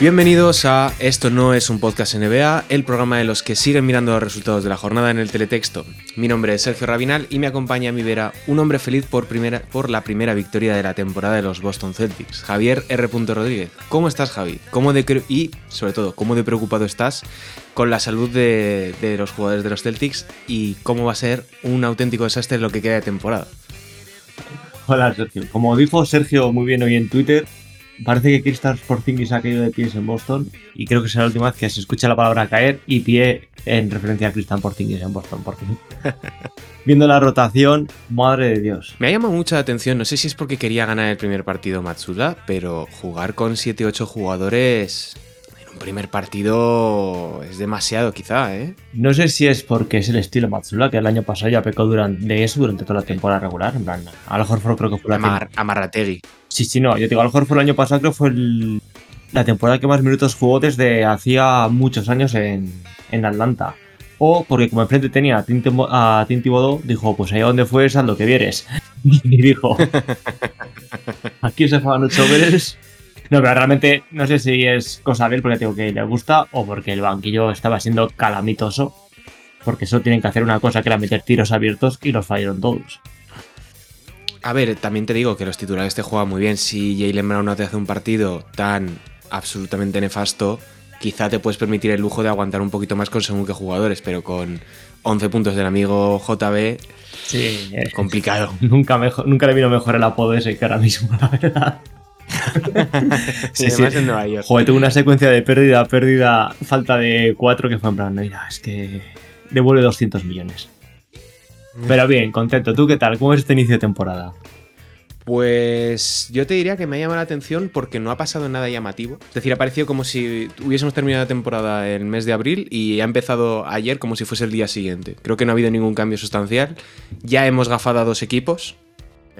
Bienvenidos a Esto no es un podcast NBA, el programa de los que siguen mirando los resultados de la jornada en el teletexto. Mi nombre es Sergio Rabinal y me acompaña a mi vera un hombre feliz por, primera, por la primera victoria de la temporada de los Boston Celtics, Javier R. Rodríguez. ¿Cómo estás, Javi? ¿Cómo de y, sobre todo, cómo de preocupado estás con la salud de, de los jugadores de los Celtics y cómo va a ser un auténtico desastre lo que queda de temporada? Hola, Sergio. Como dijo Sergio muy bien hoy en Twitter, Parece que Kristaps Porzingis ha caído de pies en Boston y creo que será la última vez que se escucha la palabra caer y pie en referencia a Kristaps Porzingis en Boston. Porque viendo la rotación, madre de Dios. Me ha llamado mucha atención, no sé si es porque quería ganar el primer partido Matsuda, pero jugar con 7-8 jugadores en un primer partido es demasiado quizá, ¿eh? No sé si es porque es el estilo Matsula, que el año pasado ya pecó durante, de eso durante toda la temporada regular. En plan, a lo mejor creo que fue la Amar, Amarrategui. Sí, sí, no. Yo digo, a lo mejor fue el año pasado, creo que fue la temporada que más minutos jugó desde hacía muchos años en, Atlanta. O porque como enfrente tenía a Tinti Bodo, dijo, pues ahí donde fue, haz lo que vieres. y dijo, aquí se juegan 8 veres. No, pero realmente no sé si es cosa de él porque tengo que le gusta o porque el banquillo estaba siendo calamitoso. Porque eso tienen que hacer una cosa que era meter tiros abiertos y los fallaron todos. A ver, también te digo que los titulares te juegan muy bien. Si Jalen Brown no te hace un partido tan absolutamente nefasto, quizá te puedes permitir el lujo de aguantar un poquito más con según qué jugadores, pero con 11 puntos del amigo JB, sí, es complicado. Nunca, mejor, nunca le vino mejor el apodo ese que ahora mismo, la verdad. sí, sí. En Nueva York. Joder, tuve una secuencia de pérdida, pérdida, falta de 4 que fue en plan, mira, es que devuelve 200 millones. Pero bien, contento. ¿Tú qué tal? ¿Cómo es este inicio de temporada? Pues yo te diría que me ha llamado la atención porque no ha pasado nada llamativo. Es decir, ha parecido como si hubiésemos terminado la temporada el mes de abril y ha empezado ayer como si fuese el día siguiente. Creo que no ha habido ningún cambio sustancial. Ya hemos gafado a dos equipos.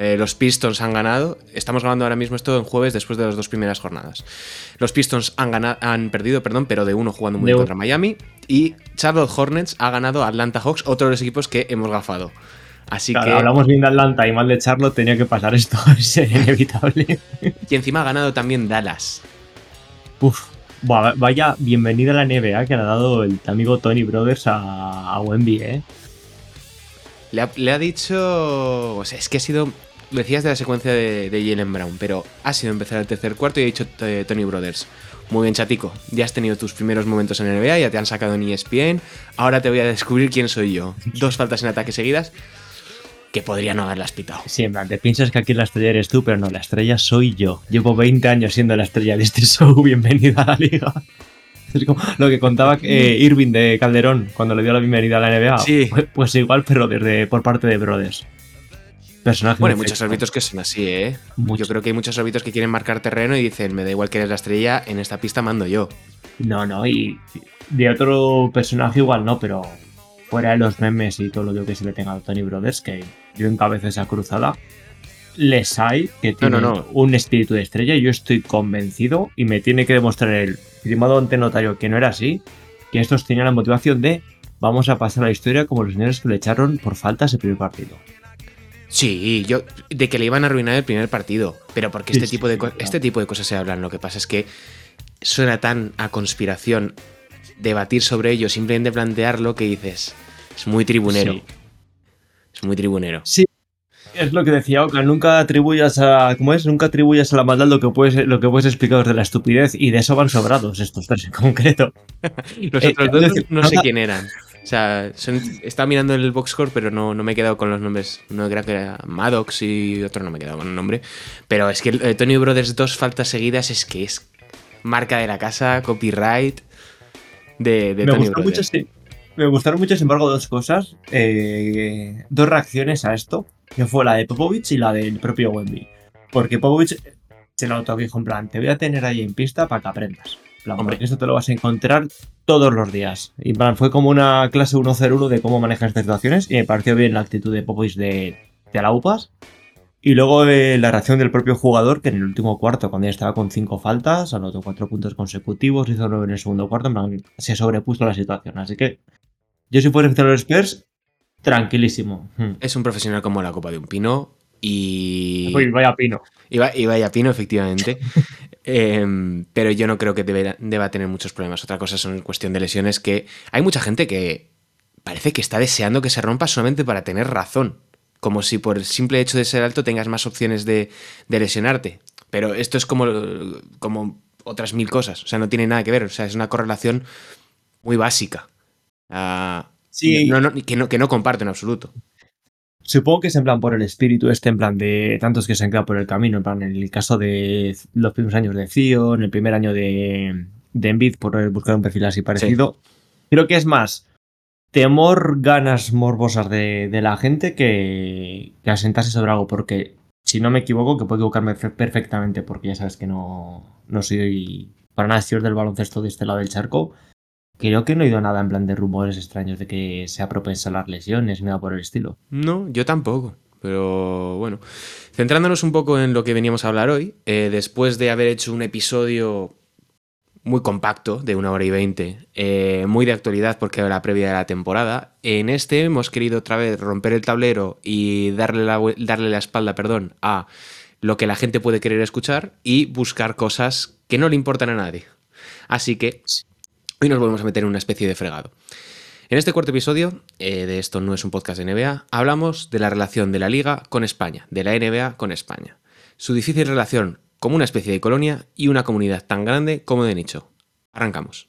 Eh, los Pistons han ganado. Estamos grabando ahora mismo esto en jueves después de las dos primeras jornadas. Los Pistons han, ganado, han perdido, perdón, pero de uno jugando muy bien contra Miami. Y Charlotte Hornets ha ganado a Atlanta Hawks, otro de los equipos que hemos gafado. Así que. Hablamos bien de Atlanta y mal de Charlotte, tenía que pasar esto, es inevitable. y encima ha ganado también Dallas. Uf, vaya bienvenida a la NBA que le ha dado el amigo Tony Brothers a, a Wemby, ¿eh? Le ha, le ha, dicho. O sea, es que ha sido decías de la secuencia de, Jalen Brown, pero ha sido empezar el tercer cuarto y ha dicho eh, Tony Brothers. Muy bien, chatico. Ya has tenido tus primeros momentos en NBA, ya te han sacado en ESPN. Ahora te voy a descubrir quién soy yo. Dos faltas en ataque seguidas que podría no haberlas pitado. Sí, en te piensas que aquí la estrella eres tú, pero no, la estrella soy yo. Llevo 20 años siendo la estrella de este show. Bienvenida a la liga. Es como lo que contaba eh, Irving de Calderón cuando le dio la bienvenida a la NBA. Sí. Pues, pues igual, pero desde, por parte de Brothers. Bueno, hay muchos árbitros que son así, ¿eh? Yo creo que hay muchos árbitros que quieren marcar terreno y dicen, me da igual que eres la estrella, en esta pista mando yo. No, no, y de otro personaje igual no, pero fuera de los memes y todo lo que se le tenga a Tony Brothers, que yo encabece esa cruzada, les hay que tienen un espíritu de estrella yo estoy convencido y me tiene que demostrar el firmado ante notario que no era así, que estos tenían la motivación de vamos a pasar a la historia como los señores que le echaron por faltas el primer partido. Sí, yo de que le iban a arruinar el primer partido, pero porque este, tipo de, este tipo de cosas se hablan. Lo que pasa es que suena tan a conspiración debatir sobre ello, simplemente plantearlo que dices, es muy tribunero. Es muy tribunero. Sí, es lo que decía Oka, nunca atribuyas a. ¿Cómo es? Nunca atribuyas a la maldad lo que puedes, lo que puedes explicar de la estupidez. Y de eso van sobrados estos tres en concreto. Los otros dos no sé quién eran. O sea, estaba mirando el boxcore, pero no, no me he quedado con los nombres. No creo que era Maddox y otro no me he quedado con el nombre. Pero es que el, Tony Brothers dos faltas seguidas es que es marca de la casa, copyright de, de Tony Brothers. Mucho, Me gustaron mucho, sin embargo, dos cosas. Eh, dos reacciones a esto, que fue la de Popovich y la del propio Wemby. Porque Popovich se lo dijo en plan, te voy a tener ahí en pista para que aprendas. Hombre, esto te lo vas a encontrar todos los días. Y fue como una clase 101 de cómo manejar estas situaciones y me pareció bien la actitud de Popovic de, de Alaupas. Y luego eh, la reacción del propio jugador, que en el último cuarto, cuando ya estaba con cinco faltas, anotó cuatro puntos consecutivos, hizo nueve en el segundo cuarto, se sobrepuso la situación. Así que yo si fuera de los Spurs, tranquilísimo. Hmm. Es un profesional como la copa de un pino y... Uy, vaya pino. Y, vaya pino, efectivamente. Em, pero yo no creo que debe- deba tener muchos problemas. Otra cosa son cuestión de lesiones que hay mucha gente que parece que está deseando que se rompa solamente para tener razón. Como si por el simple hecho de ser alto tengas más opciones de, de lesionarte. Pero esto es como, como otras mil cosas. O sea, no tiene nada que ver. O sea, es una correlación muy básica. Ah, Sí. no, no, que, no, que no comparto en absoluto. Supongo que es en plan por el espíritu este, en plan de tantos que se han quedado por el camino, en plan en el caso de los primeros años de Cio, en el primer año de, de Envid por buscar un perfil así parecido. Creo que es más temor, ganas morbosas de, de la gente que, que asentarse sobre algo, porque si no me equivoco, que puedo equivocarme fe- perfectamente, porque ya sabes que no, no soy para nada señor del baloncesto de este lado del charco. Creo que no he oído nada en plan de rumores extraños de que sea propensa a las lesiones ni nada por el estilo. No, yo tampoco. Pero bueno, centrándonos un poco en lo que veníamos a hablar hoy, eh, después de haber hecho un episodio muy compacto, de una hora y veinte, eh, muy de actualidad porque era la previa de la temporada, en este hemos querido otra vez romper el tablero y darle la, darle la espalda perdón, a lo que la gente puede querer escuchar y buscar cosas que no le importan a nadie. Así que hoy nos volvemos a meter en una especie de fregado. En este cuarto episodio, eh, de esto no es un podcast de NBA, hablamos de la relación de la Liga con España, de la NBA con España. Su difícil relación como una especie de colonia y una comunidad tan grande como de nicho. Arrancamos.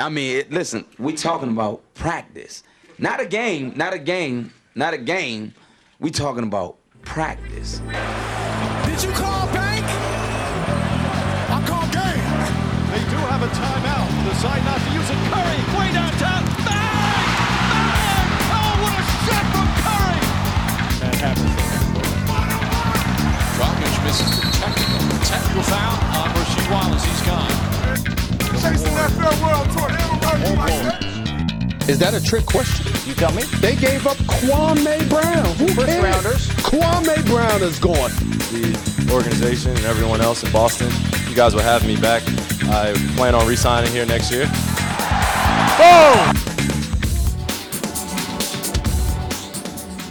I mean, listen, we talking about practice, not a game, not a game, not a game. We talking about practice. Did you call bank? Have a timeout. Decide not to use it. Curry, way downtown. Bang! Bang! Oh, what a shot from Curry! That happens. Dragic misses the technical. Technical foul on Rasheed Wallace. He's gone. Chasing that farewell tour. They ever Is that a trick question? You tell me. They gave up Kwame Brown. Who First cares? rounders. Kwame Brown is gone. the organization and everyone else in Boston. You guys will have me back. I plan on re-signing here next year. Boom!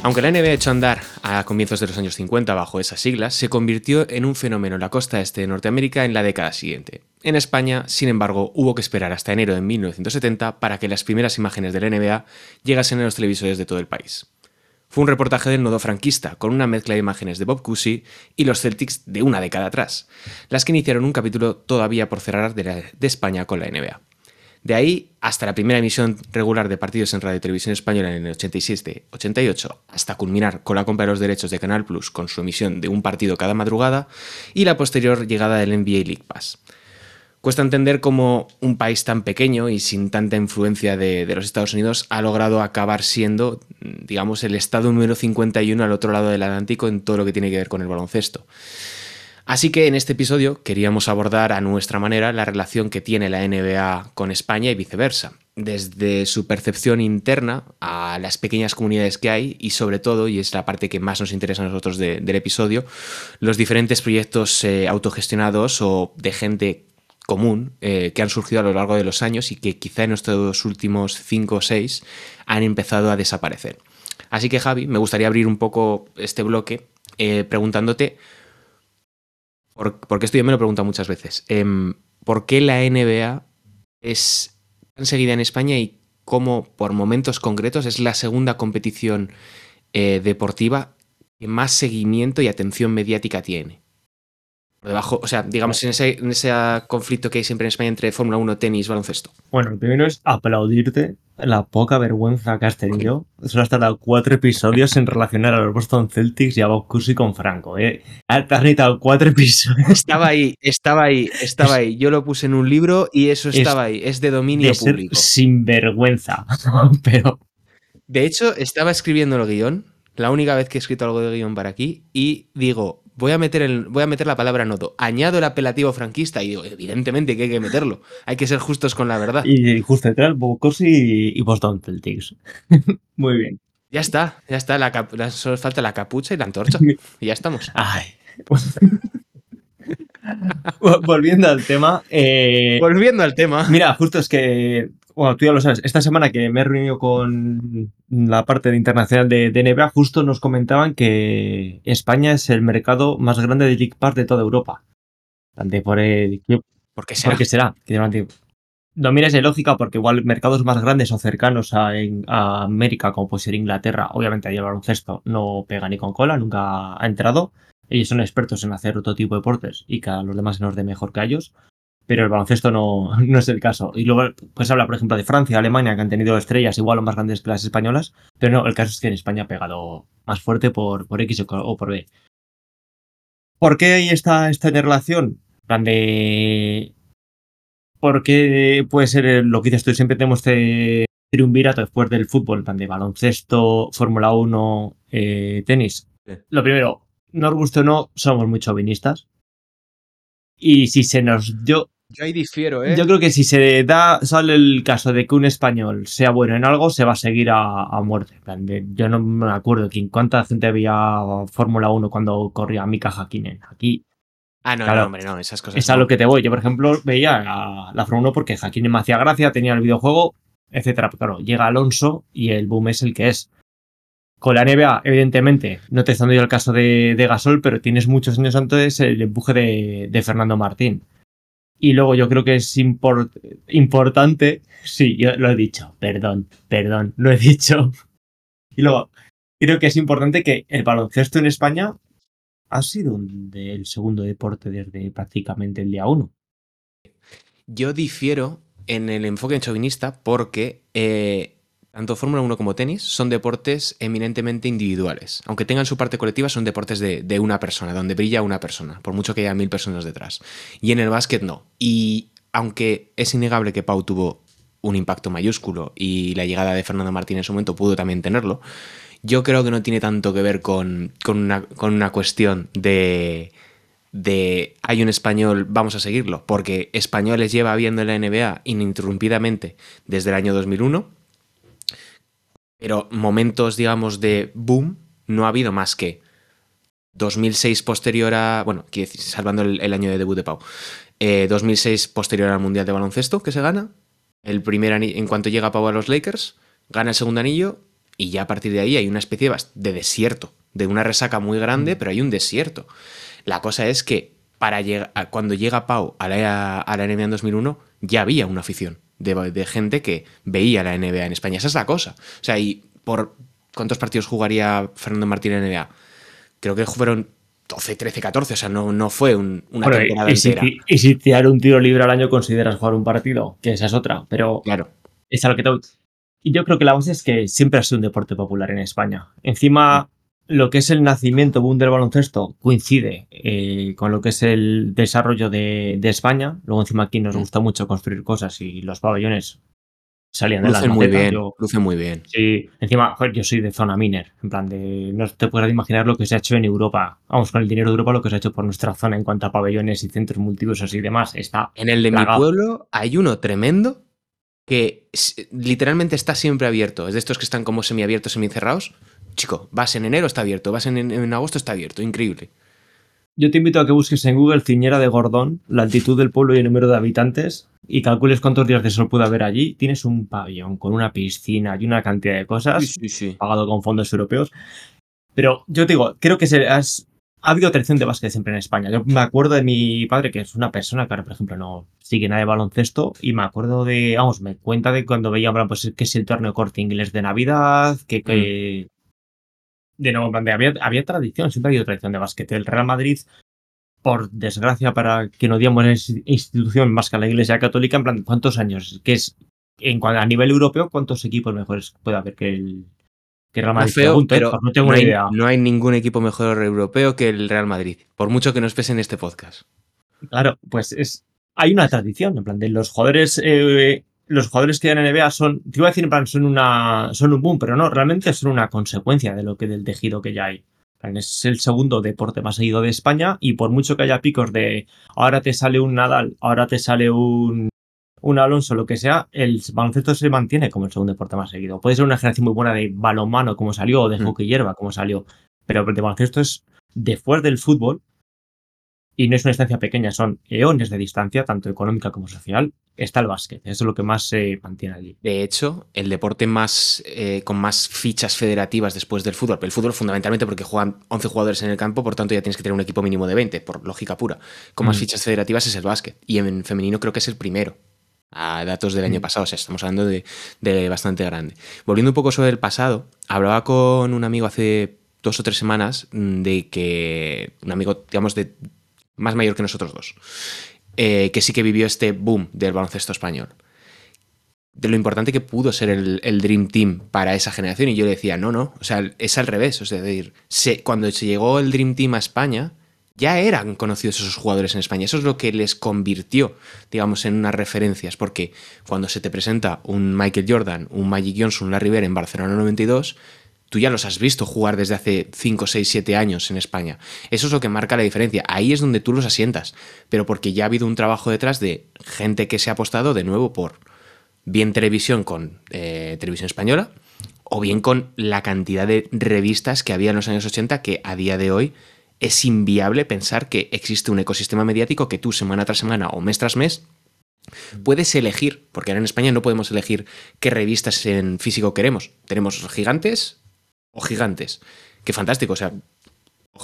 Aunque la NBA echó a andar a comienzos de los años 50 bajo esas siglas, se convirtió en un fenómeno en la costa este de Norteamérica en la década siguiente. En España, sin embargo, hubo que esperar hasta enero de 1970 para que las primeras imágenes de la NBA llegasen a los televisores de todo el país. Fue un reportaje del nodo franquista, con una mezcla de imágenes de Bob Cousy y los Celtics de una década atrás, las que iniciaron un capítulo todavía por cerrar de España con la NBA. De ahí hasta la primera emisión regular de partidos en Radio Televisión Española en el 87-88, hasta culminar con la compra de los derechos de Canal Plus con su emisión de un partido cada madrugada y la posterior llegada del NBA League Pass. Cuesta entender cómo un país tan pequeño y sin tanta influencia de, de los Estados Unidos ha logrado acabar siendo, digamos, el estado número 51 al otro lado del Atlántico en todo lo que tiene que ver con el baloncesto. Así que en este episodio queríamos abordar a nuestra manera la relación que tiene la NBA con España y viceversa, desde su percepción interna a las pequeñas comunidades que hay y sobre todo, y es la parte que más nos interesa a nosotros de- del episodio, los diferentes proyectos eh, autogestionados o de gente común eh, que han surgido a lo largo de los años y que quizá en estos últimos 5 o 6 han empezado a desaparecer. Así que Javi, me gustaría abrir un poco este bloque eh, preguntándote por- porque esto yo me lo he preguntado muchas veces. em, ¿Por qué la NBA es tan seguida en España y cómo por momentos concretos es la segunda competición eh, deportiva que más seguimiento y atención mediática tiene? Debajo, o sea, digamos, en ese, en ese conflicto que hay siempre en España entre Fórmula 1, tenis, baloncesto. Bueno, el primero es aplaudirte la poca vergüenza que has tenido. Solo has tardado cuatro episodios en relacionar a los Boston Celtics y a Bob Cousy con Franco. ¿eh? Has necesitado cuatro episodios Estaba ahí, estaba ahí, estaba ahí. Yo lo puse en un libro y eso Es estaba ahí. Es de dominio de ser público. sin vergüenza. Pero De hecho, estaba escribiendo el guion, la única vez que he escrito algo de guion para aquí, y digo, voy a meter, el, voy a meter la palabra nodo. Añado el apelativo franquista y digo, evidentemente que hay que meterlo. Hay que ser justos con la verdad. y justo detrás Bob Cousy y Boston Celtics. Muy bien. Ya está, ya está. La solo falta la capucha y la antorcha. Y ya estamos. Ay. Volviendo al tema, eh, Volviendo al tema. Mira, justo es que, bueno, tú ya lo sabes, esta semana que me he reunido con la parte de internacional de, de NBA, justo nos comentaban que España es el mercado más grande de League Pass de toda Europa. Por el, ¿qué- ¿Por qué será? ¿Por qué será? Que No mires de lógica porque igual mercados más grandes o cercanos a, en- a América, como puede ser Inglaterra, obviamente ahí el baloncesto no pega ni con cola, nunca ha entrado. Ellos son expertos en hacer otro tipo de deportes y que a los demás se nos dé mejor que a ellos. Pero el baloncesto no, no es el caso. Y luego, pues habla, por ejemplo, de Francia, Alemania, que han tenido estrellas igual o más grandes que las españolas. Pero no, el caso es que en España ha pegado más fuerte por, por X o por B. ¿Por qué hay esta, esta relación? En plan de porque puede ser lo que dices tú, siempre tenemos este triunvirato después del fútbol, plan de baloncesto, Fórmula 1, eh, tenis. Sí. Lo primero, nos guste o no, somos muy chauvinistas. Y si se nos. Yo, Yo ahí difiero, ¿eh? yo creo que si se da, sale el caso de que un español sea bueno en algo, se va a seguir a, a muerte. Yo no me acuerdo quién, cuánta gente veía Fórmula 1 cuando corría Mika Hakkinen. Aquí Ah, no, Claro. no, hombre, no, esas cosas. es a lo que te voy. Yo, por ejemplo, veía la, la Fórmula 1 porque Hakkinen me hacía gracia, tenía el videojuego, etcétera. Pero claro, llega Alonso y el boom es el que es. Con la NBA, evidentemente, no te dando yo el caso de, de Gasol, pero tienes muchos años antes el empuje de, de Fernando Martín. Y luego yo creo que es impor- importante. Sí, yo lo he dicho, perdón, perdón, lo he dicho. Y luego, creo que es importante que el baloncesto en España ha sido el segundo deporte desde prácticamente el día uno. Yo difiero en el enfoque chauvinista porque eh, tanto Fórmula 1 como tenis son deportes eminentemente individuales. Aunque tengan su parte colectiva, son deportes de, una persona, donde brilla una persona, por mucho que haya mil personas detrás. Y en el básquet no. Y aunque es innegable que Pau tuvo un impacto mayúsculo y la llegada de Fernando Martín en su momento pudo también tenerlo, yo creo que no tiene tanto que ver con, una, cuestión de, hay un español, vamos a seguirlo, porque españoles lleva viendo la NBA ininterrumpidamente desde el año 2001, pero momentos, digamos, de boom no ha habido más que 2006 posterior a, bueno, quiero decir, salvando el, el año de debut de Pau, eh, 2006 posterior al Mundial de Baloncesto que se gana, el primer ani- en cuanto llega Pau a los Lakers, gana el segundo anillo y ya a partir de ahí hay una especie de, desierto, de una resaca muy grande, pero hay un desierto. La cosa es que para llegar, cuando llega Pau a la, a la NBA en 2001, ya había una afición de, de gente que veía la NBA en España. Esa es la cosa. O sea, y por cuántos partidos jugaría Fernando Martín en la NBA? Creo que fueron 12, 13, 14. O sea, no, no fue un- una Bueno, temporada y, si, entera. ti- y si tirar un tiro libre al año consideras jugar un partido, que esa es otra, pero Claro. es a lo que te... Y yo creo que la base es que siempre ha sido un deporte popular en España. Encima, lo que es el nacimiento boom del baloncesto coincide eh, con lo que es el desarrollo de, de España. Luego encima aquí nos Mm. gusta mucho construir cosas y los pabellones salían de las Lucen muy bien. Yo- Lucen muy bien. Sí, encima, joder, yo soy de zona miner, en plan de, no te puedes imaginar lo que se ha hecho en Europa, vamos, con el dinero de Europa, lo que se ha hecho por nuestra zona en cuanto a pabellones y centros multiusos y demás, está, En el de mi pueblo hay uno tremendo que literalmente está siempre abierto. Es de estos que están como semiabiertos, semicerrados. Chico, vas en enero, está abierto. Vas en, en agosto, está abierto. Increíble. Yo te invito a que busques en Google Ciñera de Gordón, la altitud del pueblo y el número de habitantes, y calcules cuántos días de sol puede haber allí. Tienes un pabellón con una piscina y una cantidad de cosas, sí, sí. pagado con fondos europeos. Pero yo te digo, creo que se, has- ha habido tradición de básquet siempre en España. Yo me acuerdo de mi padre, que es una persona que ahora, por ejemplo, no sigue nada de baloncesto, y me acuerdo de, vamos, me cuenta de cuando veía, bueno, pues que es el torneo corte inglés de Navidad, que, que de nuevo, había, había tradición, siempre ha habido tradición de básquet. El Real Madrid, por desgracia, para que no odiamos esa institución más que a la Iglesia Católica, en plan, ¿cuántos años? Que es, en a nivel europeo, ¿cuántos equipos mejores puede haber que el, que el Real No Madrid? feo, Pregunto, ¿eh? pero Pues no tengo no una hay, idea. no hay ningún equipo mejor europeo que el Real Madrid. Por mucho que nos pese en este podcast. Claro, pues es. Hay una tradición, en plan, de los jugadores. eh, los jugadores que dan en NBA son. Te iba a decir, en plan, son una. son un boom, pero no, realmente son una consecuencia de lo que del tejido que ya hay. Es el segundo deporte más seguido de España. Y por mucho que haya picos de ahora te sale un Nadal, ahora te sale un. un Alonso, lo que sea, el baloncesto se mantiene como el segundo deporte más seguido. Puede ser una generación muy buena de balonmano, como salió, o de Mm. hockey hierba, como salió. Pero el baloncesto es después del fútbol y no es una distancia pequeña, son eones de distancia, tanto económica como social, está el básquet. Eso es lo que más se mantiene allí. De hecho, el deporte más eh, con más fichas federativas después del fútbol. El fútbol fundamentalmente porque juegan 11 jugadores en el campo, por tanto ya tienes que tener un equipo mínimo de 20, por lógica pura. Con más Mm. fichas federativas es el básquet. Y en femenino creo que es el primero. A datos del año Mm. pasado, o sea, estamos hablando de, de bastante grande. Volviendo un poco sobre el pasado, hablaba con un amigo hace dos o tres semanas mm, de que un amigo, digamos, de más mayor que nosotros dos, eh, que sí que vivió este boom del baloncesto español. De lo importante que pudo ser el, Dream Team para esa generación. Y yo le decía, no, no, o sea, es al revés. Es decir, cuando se llegó el Dream Team a España, ya eran conocidos esos jugadores en España. Eso es lo que les convirtió, digamos, en unas referencias. Porque cuando se te presenta un Michael Jordan, un Magic Johnson, un Larry Bird en Barcelona 92, tú ya los has visto jugar desde hace 5, 6, 7 años en España. Eso es lo que marca la diferencia. Ahí es donde tú los asientas. Pero porque ya ha habido un trabajo detrás de gente que se ha apostado de nuevo por bien televisión con eh, televisión española o bien con la cantidad de revistas que había en los años 80 que a día de hoy es inviable pensar que existe un ecosistema mediático que tú semana tras semana o mes tras mes puedes elegir, porque ahora en España no podemos elegir qué revistas en físico queremos. Tenemos gigantes o gigantes. Qué fantástico, o sea,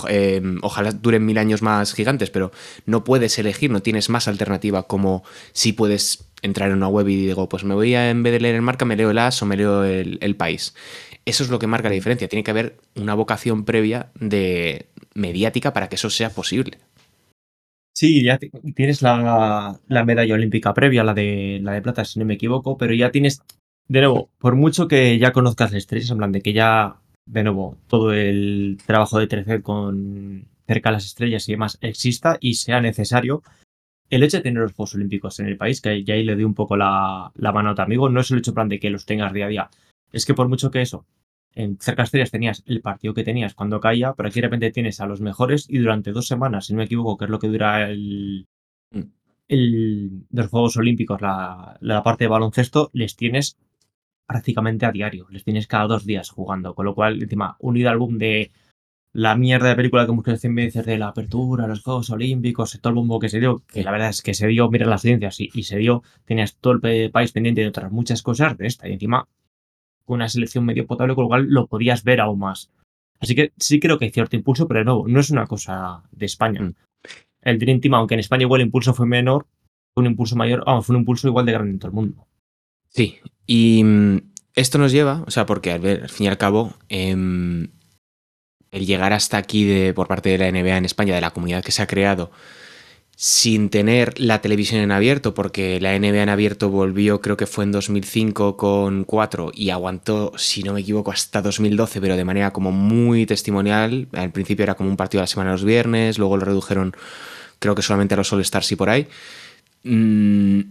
eh, ojalá duren mil años más gigantes, pero no puedes elegir, no tienes más alternativa como si puedes entrar en una web y digo, pues me voy a, en vez de leer el marca, me leo el as o me leo el, país. Eso es lo que marca la diferencia. Tiene que haber una vocación previa de mediática para que eso sea posible. Sí, ya ti- tienes la, la medalla olímpica previa, la de, la de plata, si no me equivoco, pero ya tienes, de nuevo, por mucho que ya conozcas las estrellas, en plan de que ya, de nuevo, todo el trabajo de Trecet con cerca a las estrellas y demás exista y sea necesario, el hecho de tener los Juegos Olímpicos en el país, que ya ahí le doy un poco la, la mano a tu amigo, no es el hecho plan de que los tengas día a día, es que por mucho que eso, en cerca de estrellas tenías el partido que tenías cuando caía, pero aquí de repente tienes a los mejores y durante dos semanas, si no me equivoco, que es lo que dura el, Mm. el los Juegos Olímpicos, la, la parte de baloncesto, les tienes prácticamente a diario, les tienes cada dos días jugando, con lo cual, encima, unido al boom de la mierda de película que muchas veces de la apertura, los Juegos Olímpicos, todo el bombo que se dio, que la verdad es que se dio, mira las audiencias y, y se dio, tenías todo el país pendiente de otras muchas cosas de esta, y encima una selección medio potable, con lo cual lo podías ver aún más. Así que sí creo que hay cierto impulso, pero de nuevo, no es una cosa de España. Mm. El Dream Team, aunque en España igual el impulso fue menor, fue un impulso mayor, vamos, fue un impulso igual de grande en todo el mundo. Sí, y mm, esto nos lleva, o sea, porque al, ver, al fin y al cabo, em, el llegar hasta aquí de, por parte de la NBA en España, de la comunidad que se ha creado, sin tener la televisión en abierto, porque la NBA en abierto volvió, creo que fue en 2005 con 4 y aguantó, si no me equivoco, hasta 2012, pero de manera como muy testimonial. Al principio era como un partido a la semana los viernes, luego lo redujeron, creo que solamente a los All Stars y por ahí. Mm,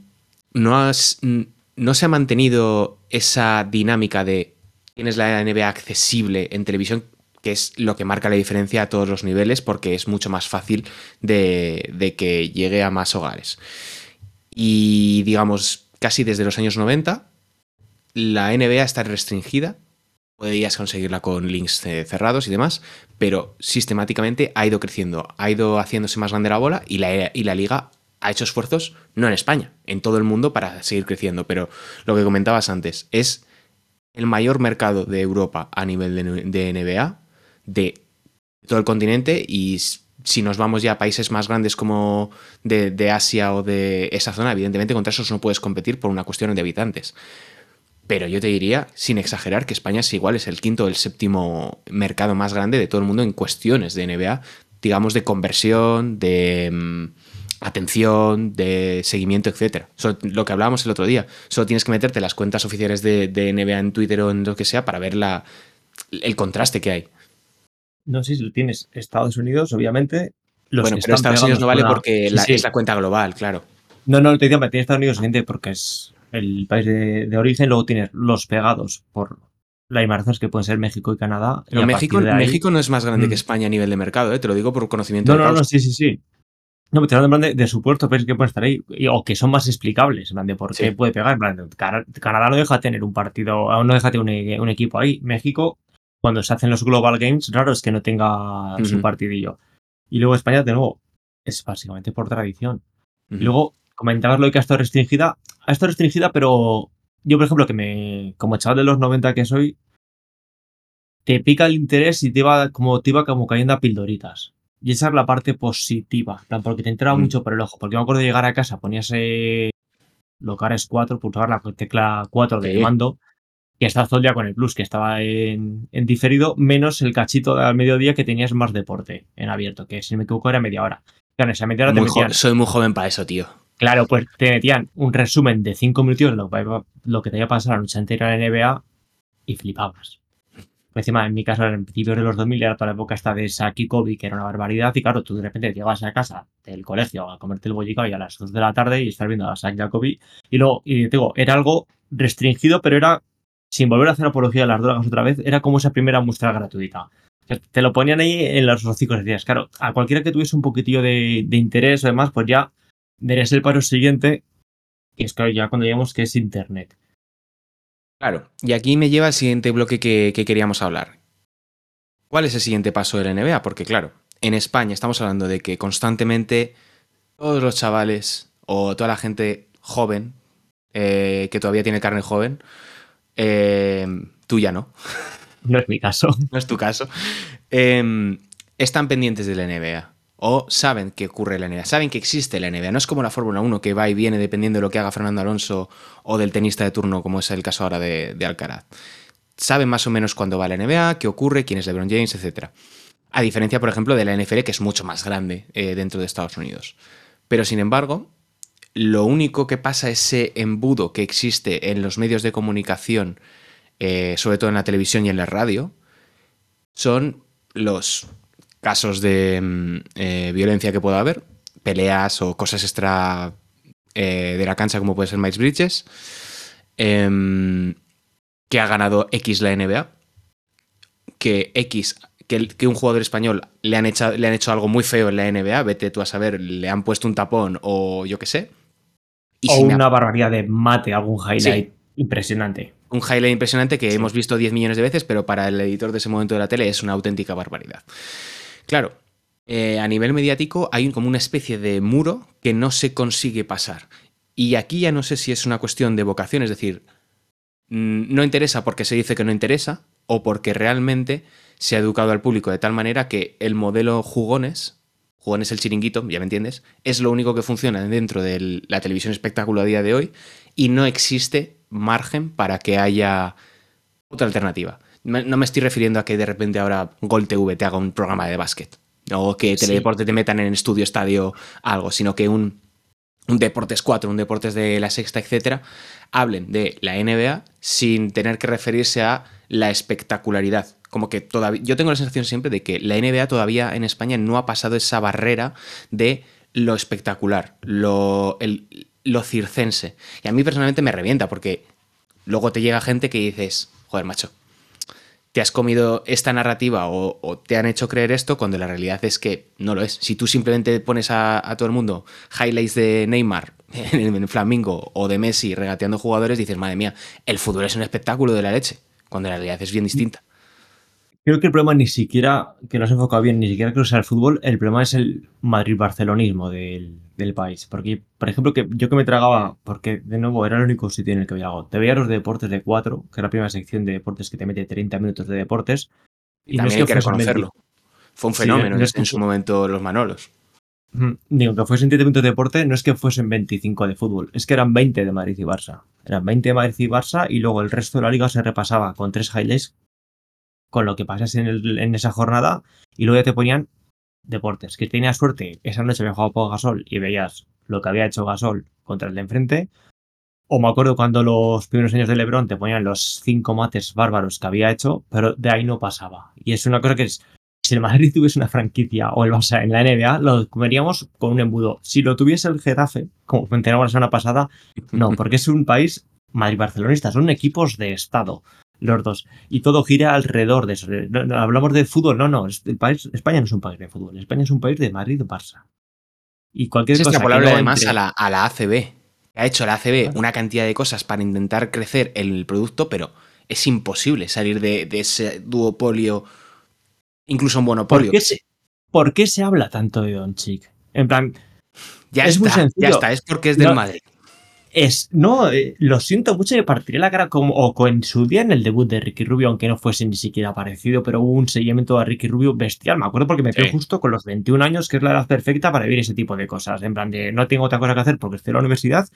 no, has, mm, no se ha mantenido esa dinámica de tienes la NBA accesible en televisión, que es lo que marca la diferencia a todos los niveles, porque es mucho más fácil de, que llegue a más hogares. Y digamos, casi desde los años 90, la NBA está restringida. Podrías conseguirla con links eh, cerrados y demás, pero sistemáticamente ha ido creciendo, ha ido haciéndose más grande la bola y la, y la liga ha hecho esfuerzos, no en España, en todo el mundo para seguir creciendo. Pero lo que comentabas antes es el mayor mercado de Europa a nivel de, NBA, de todo el continente y si nos vamos ya a países más grandes como de, de Asia o de esa zona, evidentemente contra esos no puedes competir por una cuestión de habitantes. Pero yo te diría, sin exagerar, que España es igual, es el quinto o el séptimo mercado más grande de todo el mundo en cuestiones de NBA, digamos, de conversión, de mm, atención, de seguimiento, etcétera. Lo que hablábamos el otro día. Solo tienes que meterte las cuentas oficiales de, de NBA en Twitter o en lo que sea para ver la, el contraste que hay. No sé si lo tienes Estados Unidos, obviamente. Los bueno, pero Estados Unidos no vale porque Sí, la- sí. es la cuenta global, claro. No, no, te pero tienes Estados Unidos gente porque es el país de, de origen, luego tienes los pegados por las razones que pueden ser México y Canadá. Pero México, ahí- no es más grande Mm. que España a nivel de mercado, ¿eh? te lo digo por conocimiento No, de no, no, causa. sí, sí, sí. No, pero te hablo en plan de, de supuestos países que pueden estar ahí, y- o que son más explicables, en plan de por qué Sí. puede pegar. En plan, Canadá no deja tener un partido, no deja tener un, e- un equipo ahí. México, cuando se hacen los Global Games, raro es que no tenga su partidillo. Y luego España, de nuevo, es básicamente por tradición. Y luego comentabas lo de que ha estado restringida. Ha estado restringida, pero yo, por ejemplo, que me, como chaval de los 90 que soy, te pica el interés y te iba como, te iba como cayendo a pildoritas. Y esa es la parte positiva, en porque te entraba Mm. mucho por el ojo. Porque me acuerdo de llegar a casa, ponías eh, lo que ahora es 4, pulsar la tecla 4 del Sí. mando, y estabas todo el día con el plus, que estaba en, en diferido, menos el cachito al mediodía que tenías más deporte en abierto, que si no me equivoco era media hora. Claro, en esa media hora te Muy metían soy muy joven para eso, tío. Claro, pues te metían un resumen de cinco minutos de lo, que- lo que te había pasado la noche anterior a la NBA y flipabas. Encima, en mi caso, en principios de los 2000 era toda la época esta de Saki Kobe, que era una barbaridad. Y claro, tú de repente llegabas a casa del colegio a comerte el bollicao y a las 2 de la tarde y estar viendo a Saki Kobe. Y luego, y digo, era algo restringido, pero era, sin volver a hacer apología de las drogas otra vez, era como esa primera muestra gratuita. Te lo ponían ahí en los hocicos. Decías, claro, a cualquiera que tuviese un poquitillo de, de interés o demás, pues ya darías el paro siguiente, que es que ya cuando llegamos que es internet. Claro, y aquí me lleva al siguiente bloque que, que queríamos hablar. ¿Cuál es el siguiente paso de la NBA? Porque claro, en España estamos hablando de que constantemente todos los chavales o toda la gente joven, eh, que todavía tiene carne joven, eh, tú ya no, No es mi caso. no es tu caso, eh, están pendientes de la NBA. O saben que ocurre la NBA, saben que existe la NBA. No es como la Fórmula 1 que va y viene dependiendo de lo que haga Fernando Alonso o del tenista de turno, como es el caso ahora de, Alcaraz. Saben más o menos cuándo va la NBA, qué ocurre, quién es LeBron James, etc. A diferencia, por ejemplo, de la NFL, que es mucho más grande eh, dentro de Estados Unidos. Pero sin embargo, lo único que pasa, ese embudo que existe en los medios de comunicación, eh, sobre todo en la televisión y en la radio, son los casos de mm, eh, violencia que pueda haber, peleas o cosas extra eh, de la cancha, como puede ser Miles Bridges, em, que ha ganado X la NBA, que X, que, un jugador español le han, hecho, le han hecho algo muy feo en la NBA, vete tú a saber, le han puesto un tapón o yo qué sé. Y o si una barbaridad de mate, algún highlight Sí. impresionante. un highlight impresionante que Sí. hemos visto 10 millones de veces, pero para el editor de ese momento de la tele es una auténtica barbaridad. Claro, eh, a nivel mediático hay como una especie de muro que no se consigue pasar. Y aquí ya no sé si es una cuestión de vocación, es decir, mm, no interesa porque se dice que no interesa o porque realmente se ha educado al público de tal manera que el modelo jugones, jugones el chiringuito, ya me entiendes, es lo único que funciona dentro de la televisión espectáculo a día de hoy y no existe margen para que haya otra alternativa. No me estoy refiriendo a que de repente ahora Gol TV te haga un programa de básquet o que Sí. Teledeporte te metan en estudio estadio algo, sino que un, un Deportes 4, un Deportes de la Sexta, etcétera, hablen de la NBA sin tener que referirse a la espectacularidad. Como que todavía. Yo tengo la sensación siempre de que la NBA todavía en España no ha pasado esa barrera de lo espectacular, lo, el- lo circense. Y a mí personalmente me revienta porque luego te llega gente que dices, joder, macho, te has comido esta narrativa o, te han hecho creer esto cuando la realidad es que no lo es. Si tú simplemente pones a, a todo el mundo highlights de Neymar en el Flamingo o de Messi regateando jugadores, dices, madre mía, el fútbol es un espectáculo de la leche, cuando la realidad es bien distinta. Creo que el problema ni siquiera, que no se ha enfocado bien, ni siquiera creo que sea el fútbol, el problema es el Madrid-Barcelonismo del, del país. Porque, por ejemplo, que yo que me tragaba, porque de nuevo era el único sitio en el que había algo, te veía los de deportes de 4, que es la primera sección de deportes que te mete 30 minutos de deportes. Y, no es también hay que reconocerlo. Fue un Sí, fenómeno no es en que- su momento los Manolos. Digo, que fuesen 30 minutos de deporte, no es que fuesen 25 de fútbol, es que eran 20 de Madrid y Barça. Eran 20 de Madrid y Barça y luego el resto de la liga se repasaba con tres highlights con lo que el- en esa jornada y luego ya te ponían deportes. Que tenías suerte, esa noche había jugado por Gasol y veías lo que había hecho Gasol contra el de enfrente. O me acuerdo cuando los primeros años de Lebron te ponían los cinco mates bárbaros que había hecho, pero de ahí no pasaba. Y es una cosa que es, si el Madrid tuviese una franquicia o el Barça en la NBA, lo comeríamos con un embudo. Si lo tuviese el Getafe, como mencionamos la semana pasada, no, porque es un país Madrid-Barcelonista, son equipos de Estado, los dos. Y todo gira alrededor de eso. No, no, hablamos de fútbol, no, no, el país, España no es un país de fútbol, España es un país de Madrid-Barça. Y cualquier Es cosa extrapolable no además entre- a la, a la ACB. Ha hecho la ACB Claro. una cantidad de cosas para intentar crecer el producto, pero es imposible salir de, de ese duopolio, incluso un ¿Por monopolio. qué, se, ¿Por qué se habla tanto de Doncic? En plan, Ya Es muy está, sencillo. ya está, es porque es del No, Madrid. Es. No, eh, lo siento mucho, me partiré la cara como o en su día en el debut de Ricky Rubio, aunque no fuese ni siquiera parecido, pero hubo un seguimiento a Ricky Rubio bestial. Me acuerdo porque me Sí. quedé justo con los 21 años, que es la edad perfecta para vivir ese tipo de cosas. En plan de no tengo otra cosa que hacer porque estoy en la universidad.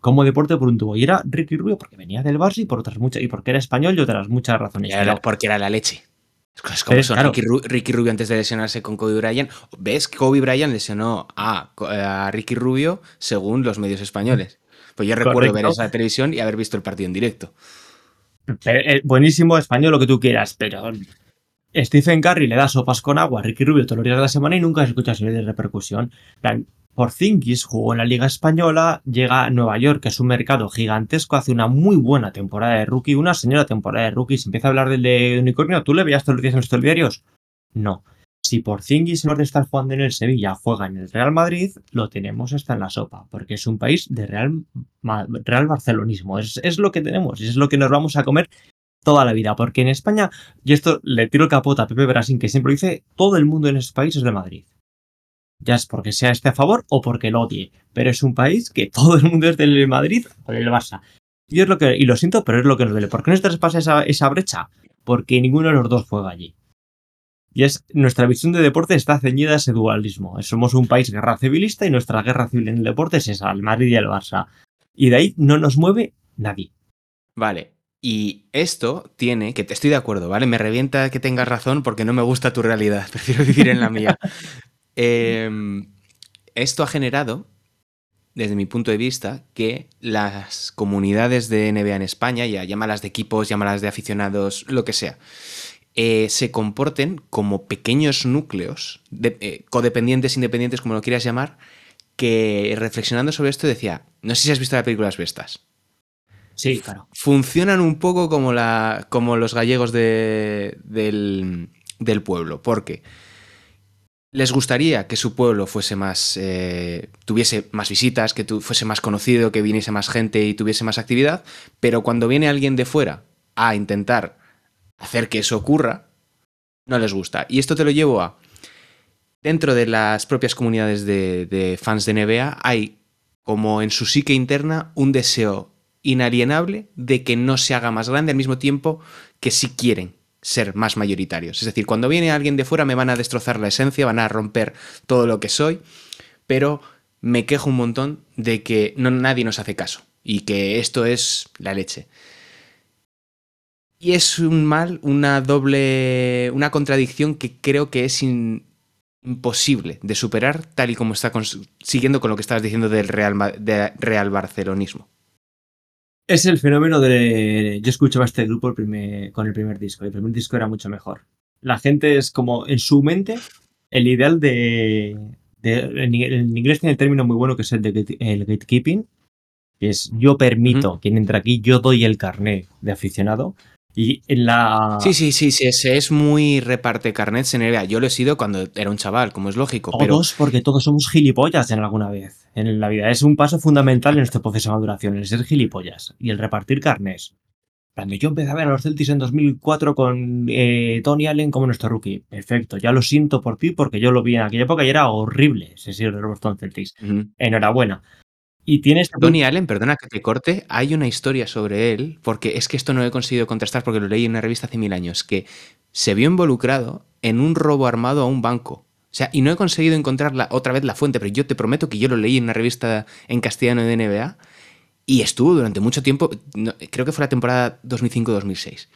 Como deporte por un tubo. Y era Ricky Rubio porque venía del Barça y por otras muchas. Y porque era español y otras muchas razones. Era porque era la leche. Es como son. claro. Ricky, Ru- Ricky Rubio antes de lesionarse con Kobe Bryant. ¿Ves? Kobe Bryant lesionó a, a Ricky Rubio según los medios españoles. Pues yo recuerdo ver esa televisión y haber visto el partido en directo. Pero, eh, buenísimo español, lo que tú quieras, pero Stephen Curry le da sopas con agua a Ricky Rubio todos los días de la semana y nunca se escucha su de repercusión. Plan, Porzingis jugó en la Liga Española, llega a Nueva York, que es un mercado gigantesco, hace una muy buena temporada de rookie, una señora temporada de rookie. Se empieza a hablar del de unicornio, ¿tú le veías todos los días en los telediarios? No. Si Porzingis, en vez de estar jugando en el Sevilla, juega en el Real Madrid, lo tenemos hasta en la sopa, porque es un país de real, real barcelonismo. Es, es lo que tenemos y es lo que nos vamos a comer toda la vida. Porque en España, y esto le tiro el capote a Pepe Brasín, que siempre dice, todo el mundo en este país es de Madrid. Ya es porque sea este a favor o porque lo odie. Pero es un país que todo el mundo es del Madrid o del Barça. Y es lo que, y lo siento, pero es lo que nos duele. ¿Por qué nos traspasa esa, esa brecha? Porque ninguno de los dos juega allí. Y es nuestra visión de deporte está ceñida a ese dualismo. Somos un país guerra civilista y nuestra guerra civil en el deporte es esa, el Madrid y el Barça. Y de ahí no nos mueve nadie. Vale. Y esto tiene, que te estoy de acuerdo, ¿vale? Me revienta que tengas razón porque no me gusta tu realidad. Prefiero vivir en la mía. Em, esto ha generado, desde mi punto de vista, que las comunidades de NBA en España, ya llámalas de equipos, llámalas de aficionados, lo que sea, eh, se comporten como pequeños núcleos, de- eh, codependientes, independientes, como lo quieras llamar, que reflexionando sobre esto decía, no sé si has visto la película Las Bestas Sí, claro. funcionan un poco como, la, como los gallegos de- del, del pueblo, porque les gustaría que su pueblo fuese más, eh, tuviese más visitas, que tu- fuese más conocido, que viniese más gente y tuviese más actividad, pero cuando viene alguien de fuera a intentar hacer que eso ocurra, no les gusta. Y esto te lo llevo a, dentro de las propias comunidades de, fans de NBA, hay como en su psique interna un deseo inalienable de que no se haga más grande al mismo tiempo que sí quieren ser más mayoritarios. Es decir, cuando viene alguien de fuera me van a destrozar la esencia, van a romper todo lo que soy, pero me quejo un montón de que no, nadie nos hace caso y que esto es la leche. Y es un mal, una doble, una contradicción que creo que es in- imposible de superar tal y como está siguiendo con lo que estabas diciendo del Real, Ma- de Real Barcelonismo. Es el fenómeno de. Yo escuchaba este grupo el primer- con el primer disco. y El primer disco era mucho mejor. La gente es como en su mente el ideal de. de- en, inglés tiene el término muy bueno que es el de gate- el gatekeeping. Que es yo permito quien entra aquí, yo doy el carné de aficionado. Y en la. Sí, sí, sí, sí, ese es muy reparte carnets en NBA. Yo lo he sido cuando era un chaval, como es lógico, pero Todos, porque todos somos gilipollas en alguna vez en la vida. Es un paso fundamental en nuestro proceso de maduración, el ser gilipollas y el repartir carnes. Cuando yo empecé a ver a los Celtics en 2004 con eh, Tony Allen como nuestro rookie. Perfecto, ya lo siento por ti porque yo lo vi en aquella época y era horrible ese señor de Boston Celtics. Enhorabuena. Y tiene este Tony Allen, perdona que te corte, hay una historia sobre él, porque es que esto no lo he conseguido contrastar porque lo leí en una revista hace mil años, que se vio involucrado en un robo armado a un banco. O sea, y no he conseguido encontrar la- otra vez la fuente, pero yo te prometo que yo lo leí en una revista en castellano de NBA y estuvo durante mucho tiempo, no- creo que fue la temporada 2005-2006.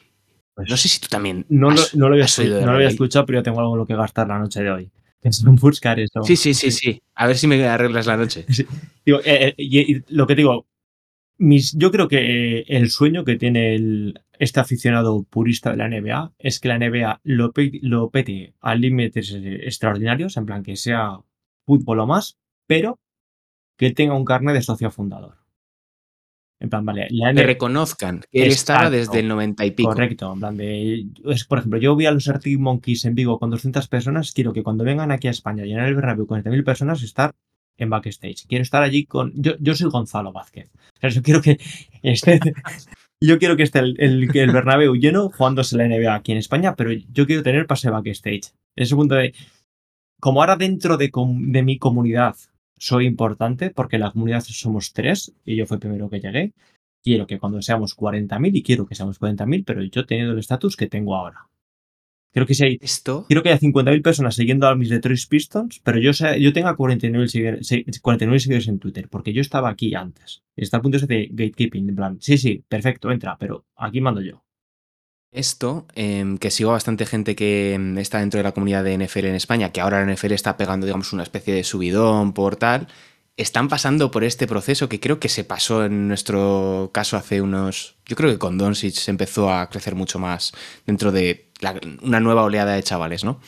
Pues No sé si tú también No lo, no lo había, has oído de no lo había escuchado, pero yo tengo algo en lo que gastar la noche de hoy. Es buscar eso. Sí, sí, sí, sí. A ver si me arreglas la noche. Digo, eh, eh, y, y lo que digo, mis, yo creo que eh, el sueño que tiene el, este aficionado purista de la NBA es que la NBA lo, pe- lo pete a límites extraordinarios, en plan que sea fútbol o más, pero que tenga un carnet de socio fundador. En plan, vale, la Que NBA reconozcan que él estaba desde el 90 y pico. Correcto, en plan de. es, por ejemplo, yo vi a los Arctic Monkeys en Vigo con 200 personas. Quiero que cuando vengan aquí a España y llenar el Bernabéu con 40.000 personas, estar en backstage. Quiero estar allí con. Yo, yo soy Gonzalo Vázquez. O sea, yo quiero que esté. Yo quiero que esté el, el, el Bernabéu lleno jugándose la NBA aquí en España, pero yo quiero tener pase backstage. Es un punto de. como ahora dentro de, de mi comunidad soy importante, porque en la comunidad somos tres y yo fui el primero que llegué, quiero que cuando seamos 40.000 y quiero que seamos 40.000, pero yo teniendo el estatus que tengo ahora. Creo que si hay Esto, Quiero que haya 50.000 personas siguiendo a mis Detroit Pistons, pero yo, sea- yo tenga 49 seguidores, se- 49 seguidores en Twitter, porque yo estaba aquí antes. Está a punto ese de gatekeeping, en plan, sí, sí, perfecto, entra, pero aquí mando yo. Esto em, que sigo a bastante gente que em, está dentro de la comunidad de NFL en España, que ahora la NFL está pegando, digamos, una especie de subidón por tal, están pasando por este proceso que creo que se pasó en nuestro caso hace unos. Yo creo que con Doncic se empezó a crecer mucho más dentro de una nueva oleada de chavales, ¿no?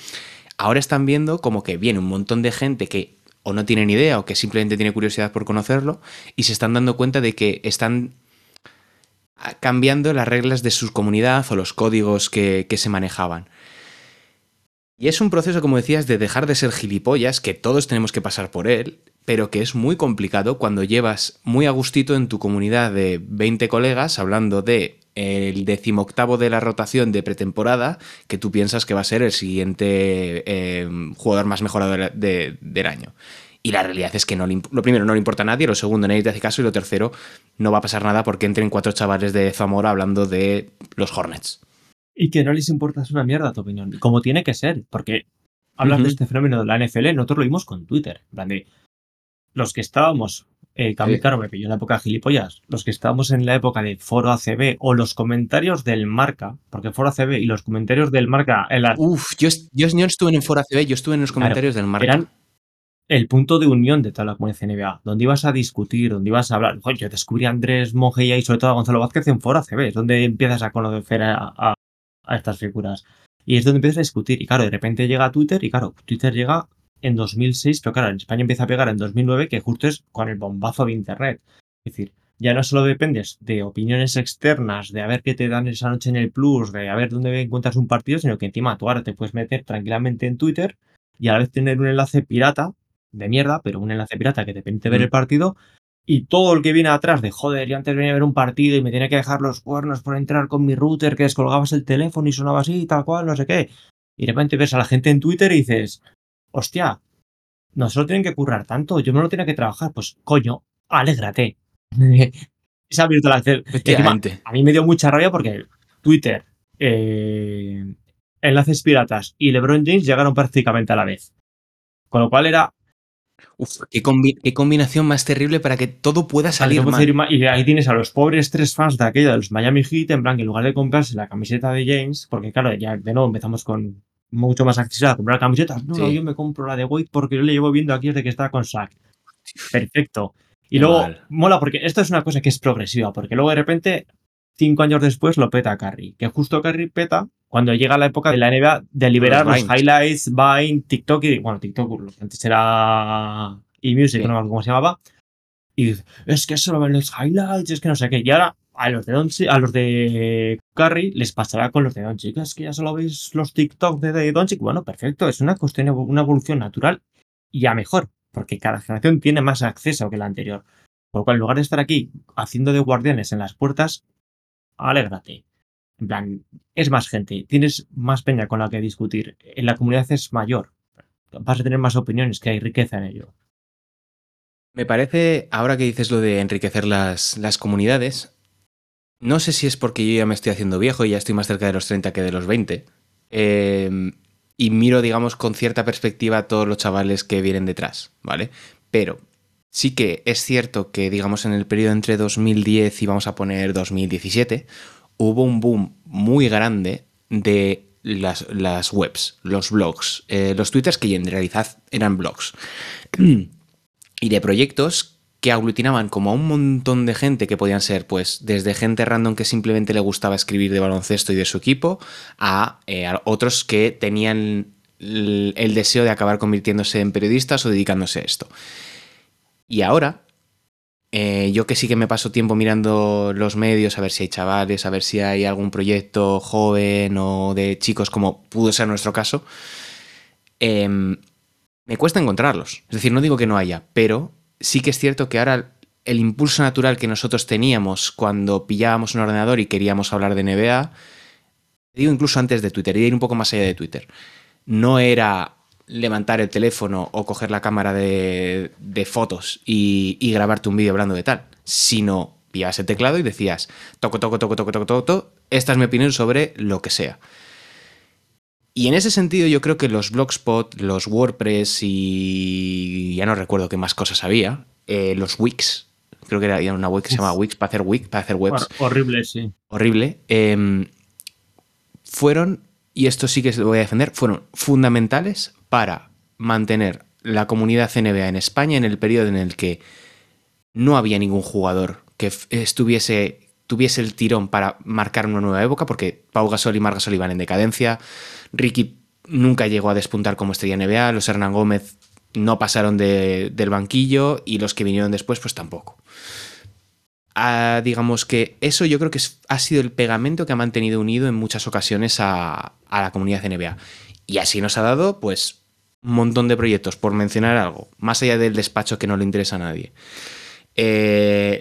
Ahora están viendo como que viene un montón de gente que o no tiene ni idea o que simplemente tiene curiosidad por conocerlo y se están dando cuenta de que están cambiando las reglas de su comunidad o los códigos que, se manejaban. Y es un proceso, como decías, de dejar de ser gilipollas, que todos tenemos que pasar por él, pero que es muy complicado cuando llevas muy a gustito en tu comunidad de 20 colegas hablando de el decimoctavo de la rotación de pretemporada, que tú piensas que va a ser el siguiente eh, jugador más mejorado del año. Y la realidad es que no le lo primero no le importa a nadie, lo segundo nadie te hace caso y lo tercero no va a pasar nada porque entren cuatro chavales de Zamora hablando de los Hornets. Y que no les importa es una mierda tu opinión, como tiene que ser, porque hablas de este fenómeno de la NFL, nosotros lo vimos con Twitter, en plan de los que estábamos, eh, Sí. claro, me pilló en la época gilipollas, los que estábamos en la época de Foro ACB o los comentarios del Marca, porque Foro ACB y los comentarios del Marca en la, Uf, yo, yo, yo no estuve en foro ACB, yo estuve en los comentarios del Marca. eran el punto de unión de toda la comunidad NBA, donde ibas a discutir, donde ibas a hablar. Yo descubrí a Andrés Monge y sobre todo a Gonzalo Vázquez en Foro ACB, es donde empiezas a conocer a, a- a estas figuras. Y es donde empiezas a discutir. Y claro, de repente llega Twitter, y claro, Twitter llega en 2006, pero claro, en España empieza a pegar en 2009, que justo es con el bombazo de Internet. Es decir, ya no solo dependes de opiniones externas, de a ver qué te dan esa noche en el Plus, de a ver dónde encuentras un partido, sino que encima tú ahora te puedes meter tranquilamente en Twitter y a la vez tener un enlace pirata de mierda, pero un enlace pirata que te permite ver el partido y todo el que viene atrás de joder, yo antes venía a ver un partido y me tenía que dejar los cuernos por entrar con mi router, que descolgabas el teléfono y sonaba así, tal cual, no sé qué. Y de repente ves a la gente en Twitter y dices, hostia, no se lo tienen que currar tanto, yo me lo tenía que trabajar. Pues coño, alégrate. Se ha abierto el acceso. A mí me dio mucha rabia porque Twitter, eh, enlaces piratas y LeBron James llegaron prácticamente a la vez. Con lo cual era. Uf, qué, combi- qué combinación más terrible para que todo pueda salir mal. Y ahí tienes a los pobres tres fans de aquello de los Miami Heat, en plan que en lugar de comprarse la camiseta de James, porque claro, ya de nuevo empezamos con mucho más accesible a comprar camisetas. No, no, Sí. yo me compro la de Wade porque yo le llevo viendo aquí desde que estaba con Sack. Perfecto. Y Qué luego mal. mola porque esto es una cosa que es progresiva, porque luego de repente, cinco años después, lo peta Curry. Que justo Curry peta cuando llega la época de la NBA de liberar Los los, highlights, Vine, TikTok y. Bueno, TikTok, antes era eMusic, Sí. no me acuerdo cómo se llamaba. Y es que solo ven los highlights, es que no sé qué. Y ahora a los de Doncic- a los de Curry les pasará con los de Doncic. Es que ya solo veis los TikTok de, de Doncic. Bueno, perfecto, es una cuestión, una evolución natural y a mejor, porque cada generación tiene más acceso que la anterior. Por lo cual, en lugar de estar aquí haciendo de guardianes en las puertas, alégrate. En plan, es más gente, tienes más peña con la que discutir. En la comunidad es mayor. Vas a tener más opiniones, que hay riqueza en ello. Me parece, ahora que dices lo de enriquecer las, las comunidades, no sé si es porque yo ya me estoy haciendo viejo y ya estoy más cerca de los 30 que de los 20. eh, y miro, digamos, con cierta perspectiva a todos los chavales que vienen detrás, ¿vale? Pero sí que es cierto que, digamos, en el periodo entre 2010 y vamos a poner 2017, hubo un boom muy grande de las, las webs, los blogs, eh, los twitters que en realidad eran blogs. y de proyectos que aglutinaban como a un montón de gente que podían ser, pues, desde gente random que simplemente le gustaba escribir de baloncesto y de su equipo, a, eh, a otros que tenían el, el deseo de acabar convirtiéndose en periodistas o dedicándose a esto. Y ahora, eh, yo que sí que me paso tiempo mirando los medios, a ver si hay chavales, a ver si hay algún proyecto joven o de chicos como pudo ser nuestro caso, em, me cuesta encontrarlos. Es decir, no digo que no haya, pero sí que es cierto que ahora el impulso natural que nosotros teníamos cuando pillábamos un ordenador y queríamos hablar de NBA, digo incluso antes de Twitter, y de ir un poco más allá de Twitter, no era levantar el teléfono o coger la cámara de, de fotos y, y grabarte un vídeo hablando de tal, sino pillabas el teclado y decías, toco, toco, toco, toco, toco, toco, toco, esta es mi opinión sobre lo que sea. Y en ese sentido yo creo que los Blogspot, los WordPress y ya no recuerdo qué más cosas había, eh, los Wix, creo que era una web que se llama Wix para hacer Wix, para hacer webs Hor- horrible, sí. horrible, em, fueron, y esto sí que lo voy a defender, fueron fundamentales para mantener la comunidad NBA en España en el periodo en el que no había ningún jugador que estuviese tuviese el tirón para marcar una nueva época, porque Pau Gasol y Marc Gasol iban en decadencia, Ricky nunca llegó a despuntar como estrella NBA, los Hernán Gómez no pasaron de- del banquillo y los que vinieron después pues tampoco. Ah, digamos que eso yo creo que es- ha sido el pegamento que ha mantenido unido en muchas ocasiones a, a la comunidad NBA. Y así nos ha dado, pues, un montón de proyectos, por mencionar algo, más allá del despacho que no le interesa a nadie. Eh,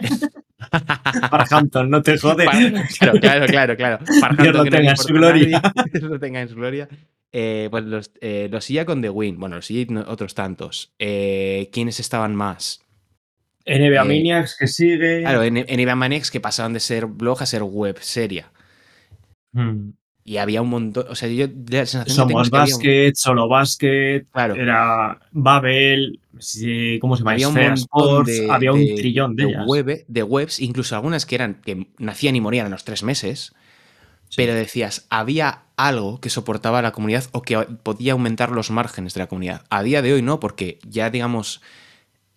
Para Hampton, no te jode. para- claro, claro, claro, claro. Para Dios lo no tenga en su importa a nadie, gloria. Dios lo tenga en su gloria. Eh, pues los, eh, los IA con The Win, bueno, los IA y otros tantos. Eh, ¿Quiénes estaban más? NBA Eh, Maniacs que sigue. Claro, Ivan Manex que pasaban de ser blog a ser web seria. Mm. Y había un montón. O sea, yo la sensación Somos que un- Basket, Solo Basket, Claro. era Babel, ¿cómo se llama? había un montón Sports, de, había un de- trillón de, de ellas. web- de webs, incluso algunas que eran que nacían y morían a los tres meses. Pero decías, había algo que soportaba la comunidad o que podía aumentar los márgenes de la comunidad. A día de hoy no, porque ya, digamos,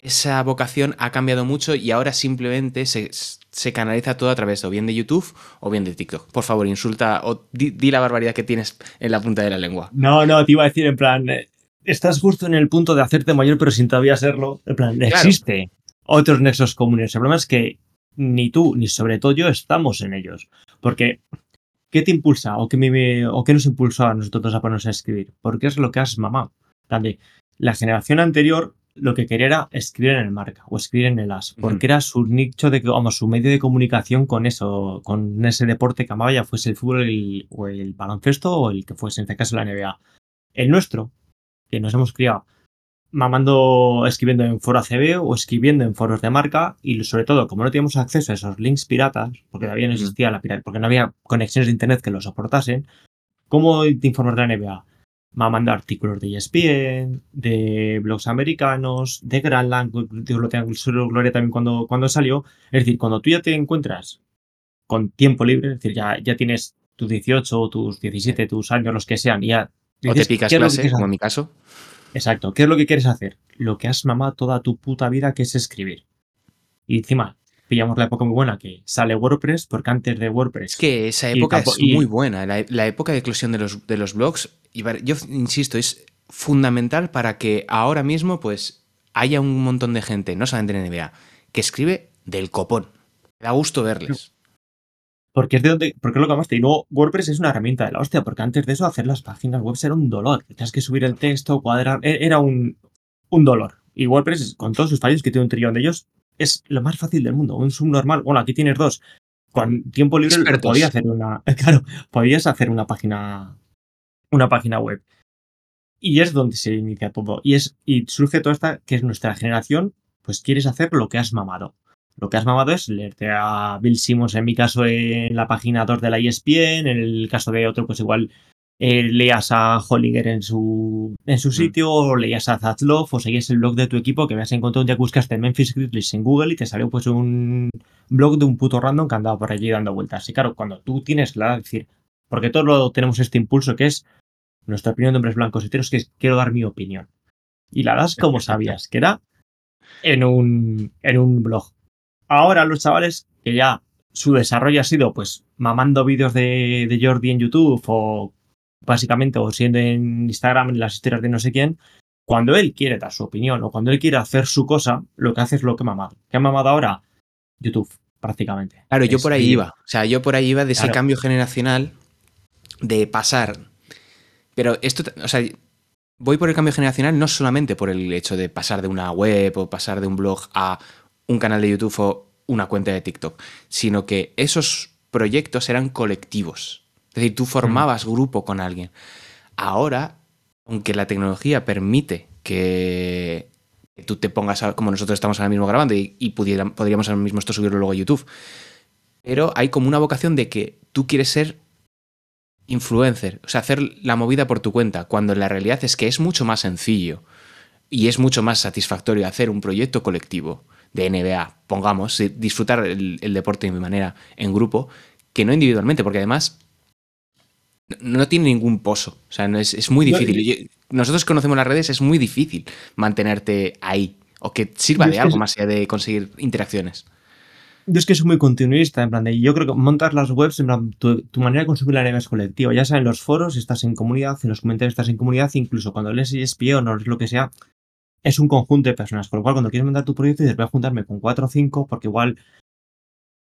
esa vocación ha cambiado mucho y ahora simplemente se, se canaliza todo a través o bien de YouTube o bien de TikTok. Por favor, insulta o di, di la barbaridad que tienes en la punta de la lengua. No, no, te iba a decir en plan, eh, estás justo en el punto de hacerte mayor pero sin todavía serlo. En plan, Claro. existe otros nexos comunes. El problema es que ni tú ni sobre todo yo estamos en ellos. Porque, ¿qué te impulsa o qué, me- o qué nos impulsó a nosotros a ponernos a escribir? Porque es lo que has mamado. También, la generación anterior lo que quería era escribir en el marca o escribir en el as, porque era su nicho de, vamos, su medio de comunicación con eso, con ese deporte que amaba, ya fuese el fútbol el- o el baloncesto o el que fuese, en este caso la NBA. El nuestro, que nos hemos criado mamando, escribiendo en foro ACB o escribiendo en foros de marca y sobre todo, como no teníamos acceso a esos links piratas, porque todavía no existía la pirata, porque no había conexiones de internet que lo soportasen, ¿cómo te informas de la NBA? Mamando artículos de ESPN, de blogs americanos, de Granland, lo su gloria también cuando, cuando salió. Es decir, cuando tú ya te encuentras con tiempo libre, es decir, ya, ya tienes tus 18 o tus 17, tus años, los que sean, y ya O te picas ¿qué es lo que clase, como en mi caso. Exacto. ¿Qué es lo que quieres hacer? Lo que has mamado toda tu puta vida, que es escribir. Y encima, pillamos la época muy buena que sale WordPress, porque antes de WordPress. Es que esa época es muy buena. La, la época de eclosión de los, de los blogs, y yo insisto, es fundamental para que ahora mismo pues haya un montón de gente, no solamente en NBA, que escribe del copón. Me da gusto verles. Porque es de donde. Porque es lo que amaste. Y luego WordPress es una herramienta de la hostia, porque antes de eso hacer las páginas web era un dolor. Tenías que subir el texto, cuadrar. e- Era un, un dolor. Y WordPress, con todos sus fallos, que tiene un trillón de ellos, es lo más fácil del mundo. Un subnormal. Bueno, aquí tienes dos. Con tiempo libre Expertos. podías hacer una. Claro, podías hacer una página. Una página web. Y es donde se inicia todo. Y es. Y surge toda esta, que es nuestra generación, pues quieres hacer lo que has mamado. Lo que has mamado es leerte a Bill Simmons, en mi caso, en la página 2 de la ESPN, en el caso de otro, pues igual eh, leas a Hollinger en su, en su sitio, o leías a Zatlov, o seguías el blog de tu equipo, que habías encontrado un día que buscaste Memphis Grizzlies en Google y te salió pues un blog de un puto random que andaba por allí dando vueltas. Y claro, cuando tú tienes la, es decir, porque todos lo- tenemos este impulso que es nuestra opinión de hombres blancos heteros, que es quiero dar mi opinión. Y la das como sabías, que era en un, en un blog. Ahora los chavales que ya su desarrollo ha sido pues mamando vídeos de, de Jordi en YouTube o básicamente o siendo en Instagram en las historias de no sé quién, cuando él quiere dar su opinión o cuando él quiere hacer su cosa, lo que hace es lo que ha mamado. ¿Qué ha mamado ahora? YouTube, prácticamente. Claro, yo Es por ahí iba. O sea, yo por ahí iba de ese cambio generacional de pasar. Pero esto, o sea, voy por el cambio generacional no solamente por el hecho de pasar de una web o pasar de un blog a un canal de YouTube o una cuenta de TikTok, sino que esos proyectos eran colectivos. Es decir, tú formabas grupo con alguien. Ahora aunque la tecnología permite que, tú te pongas, a- como nosotros estamos ahora mismo grabando y, y podríamos ahora mismo esto subirlo luego a YouTube, pero hay como una vocación de que tú quieres ser influencer, o sea, hacer la movida por tu cuenta, cuando la realidad es que es mucho más sencillo y es mucho más satisfactorio hacer un proyecto colectivo de NBA, pongamos, disfrutar el deporte de mi manera en grupo, que no individualmente, porque además no tiene ningún pozo, o sea, no es, es muy difícil. Yo- nosotros conocemos las redes, es muy difícil mantenerte ahí, o que sirva de algo más allá de conseguir interacciones. Yo es que soy muy continuista, en plan de, yo creo que montas las webs, en plan, tu, tu manera de consumir la NBA es colectiva, ya sea en los foros, estás en comunidad, en los comentarios estás en comunidad, incluso cuando lees ESPN o lees lo que sea, es un conjunto de personas, con lo cual cuando quieres mandar tu proyecto dices, voy a juntarme con cuatro o cinco, porque igual,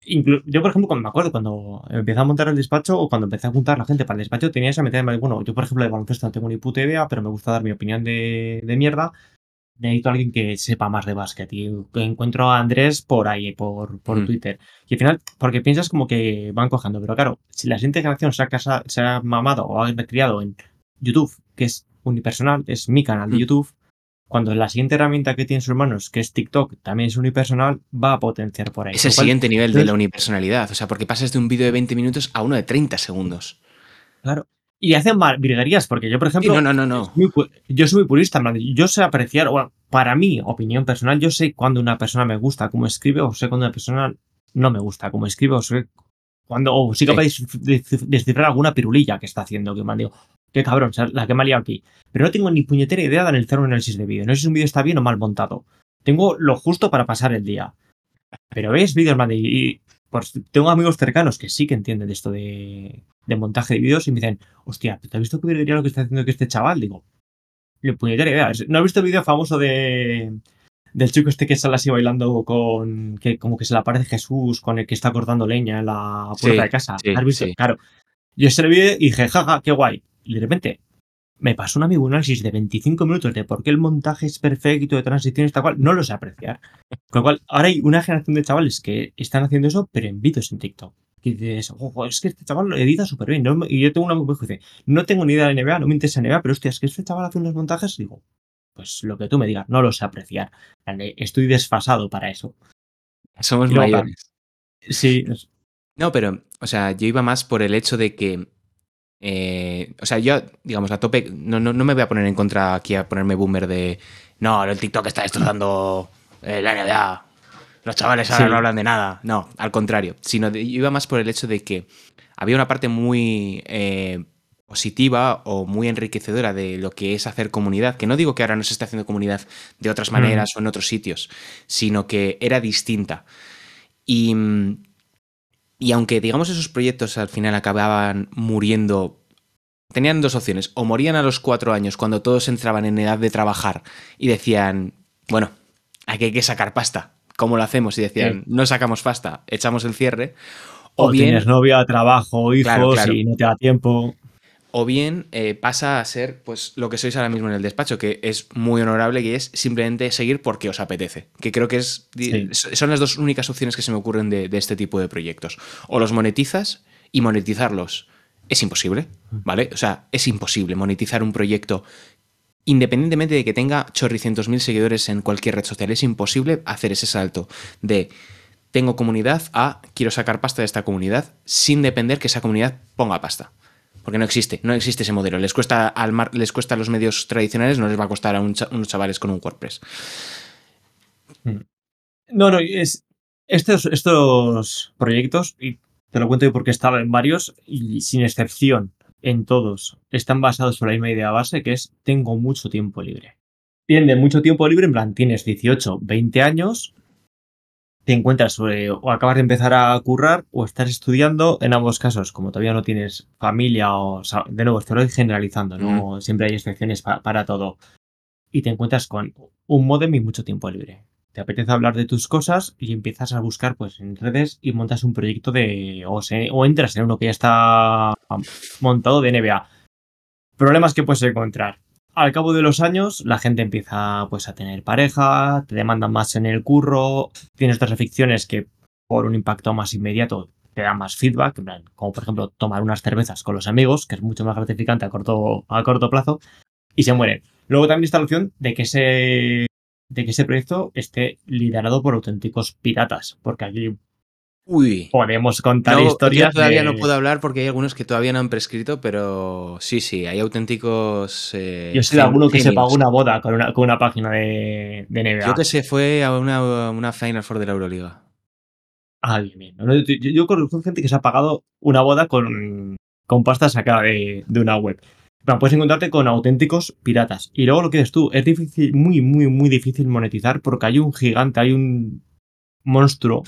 yo por ejemplo, cuando me acuerdo, cuando empecé a montar el despacho o cuando empecé a juntar la gente para el despacho, tenía esa meter, bueno, yo por ejemplo de baloncesto no tengo ni puta idea, pero me gusta dar mi opinión de, de mierda, necesito a alguien que sepa más de básquet. Y encuentro a Andrés por ahí, por, por Mm. Twitter. Y al final, porque piensas como que van cojando. Pero claro, si la siguiente generación se ha, casa- se ha mamado o ha criado en YouTube, que es unipersonal, es mi canal de Mm. YouTube, cuando la siguiente herramienta que tiene sus hermanos, que es TikTok, también es unipersonal, va a potenciar por ahí. Es el cual, siguiente nivel de la unipersonalidad, o sea, porque pasas de un vídeo de 20 minutos a uno de 30 segundos. Claro. Y hacen mal- virguerías, porque yo, por Sí, ejemplo, no, no, no, no. muy pu- yo soy muy purista, yo sé apreciar, bueno, para mi opinión personal, yo sé cuando una persona me gusta cómo escribe o sé cuando una persona no me gusta cómo escribe o sé cuando o soy Sí. capaz de descif- de descifrar alguna pirulilla que está haciendo, que me digo, qué cabrón, o sea, la que me ha liado aquí. Pero no tengo ni puñetera idea de analizar un análisis de vídeo. No sé si un vídeo está bien o mal montado. Tengo lo justo para pasar el día. Pero ves vídeos, man, y, pues, tengo amigos cercanos que sí que entienden de esto de, de montaje de vídeos y me dicen, hostia, ¿te has visto qué virguería lo que está haciendo que este chaval? Digo, ni puñetera idea. ¿No has visto el vídeo famoso de del chico este que sale así bailando con que como que se le aparece Jesús con el que está cortando leña en la puerta Sí, de casa? sí, ¿Has visto? sí. Claro. Yo ese vídeo y dije, jaja, qué guay. Y de repente me pasó un amigo un análisis de 25 minutos de por qué el montaje es perfecto, de transiciones, tal cual. No lo sé apreciar. Con lo cual, ahora hay una generación de chavales que están haciendo eso, pero en vídeos en TikTok. Y dices, ojo, es que este chaval lo edita súper bien. ¿no? Y yo tengo un amigo que dice, no tengo ni idea de NBA, no me interesa NBA, pero hostia, es que este chaval hace unos montajes. Digo, pues lo que tú me digas, no lo sé apreciar. Estoy desfasado para eso. Somos luego, mayores. Sí, No, pero, o sea, yo iba más por el hecho de que. Eh, o sea, yo, digamos, a tope. No, no, no me voy a poner en contra aquí a ponerme boomer de. No, el TikTok está destrozando eh, la NBA. Los chavales ahora Sí. no hablan de nada. No, al contrario. Sino de- yo iba más por el hecho de que había una parte muy eh, positiva o muy enriquecedora de lo que es hacer comunidad. Que no digo que ahora no se esté haciendo comunidad de otras maneras o en otros sitios, sino que era distinta. Y. y aunque, digamos, esos proyectos al final acababan muriendo, tenían dos opciones. O morían a los cuatro años, cuando todos entraban en edad de trabajar y decían, bueno, aquí hay que sacar pasta. ¿Cómo lo hacemos? Y decían, no sacamos pasta, echamos el cierre. O, o bien, tienes novia, trabajo, hijos Claro, claro. y no te da tiempo. O bien eh, pasa a ser pues lo que sois ahora mismo en el despacho, que es muy honorable y es simplemente seguir porque os apetece. Que creo que es Sí. son las dos únicas opciones que se me ocurren de, de este tipo de proyectos. O los monetizas y monetizarlos es imposible, ¿vale? O sea, es imposible monetizar un proyecto independientemente de que tenga chorricientos mil seguidores en cualquier red social. Es imposible hacer ese salto de tengo comunidad a quiero sacar pasta de esta comunidad sin depender que esa comunidad ponga pasta. Porque no existe, no existe ese modelo. Les cuesta, al mar- les cuesta a los medios tradicionales, no les va a costar a un cha- unos chavales con un WordPress. No, no, es estos, estos proyectos, y te lo cuento yo porque he estado en varios, y sin excepción, en todos, están basados sobre la misma idea base, que es tengo mucho tiempo libre. Tiene mucho tiempo libre, en plan, tienes 18, 20 años, te encuentras sobre, o acabas de empezar a currar, o estás estudiando, en ambos casos, como todavía no tienes familia, o, o sea, de nuevo, estoy generalizando, no siempre hay excepciones pa- para todo, y te encuentras con un modem y mucho tiempo libre te apetece hablar de tus cosas y empiezas a buscar pues en redes y montas un proyecto de o, se- o entras en uno que ya está montado de NBA. Problemas que puedes encontrar. Al cabo de los años, la gente empieza pues a tener pareja, te demandan más en el curro, tienes otras aficiones que por un impacto más inmediato te dan más feedback, como por ejemplo tomar unas cervezas con los amigos, que es mucho más gratificante a corto, a corto plazo. y se mueren. Luego también está la opción de que ese, de que ese proyecto esté liderado por auténticos piratas, porque aquí Uy. podemos contar No, historias. yo todavía de- no puedo hablar porque hay algunos que todavía no han prescrito, pero sí, sí, hay auténticos. eh, Yo sé de alguno que se pagó una boda con una, con una página de, de NBA. Yo que se fue a una, una Final Four de la Euroliga. Bien. No, Yo, yo- yo conozco gente que se ha pagado una boda con, con pasta sacada de, de una web. Pero puedes encontrarte con auténticos piratas. Y luego lo que dices tú, es difícil, muy, muy, muy difícil monetizar porque hay un gigante, hay un monstruo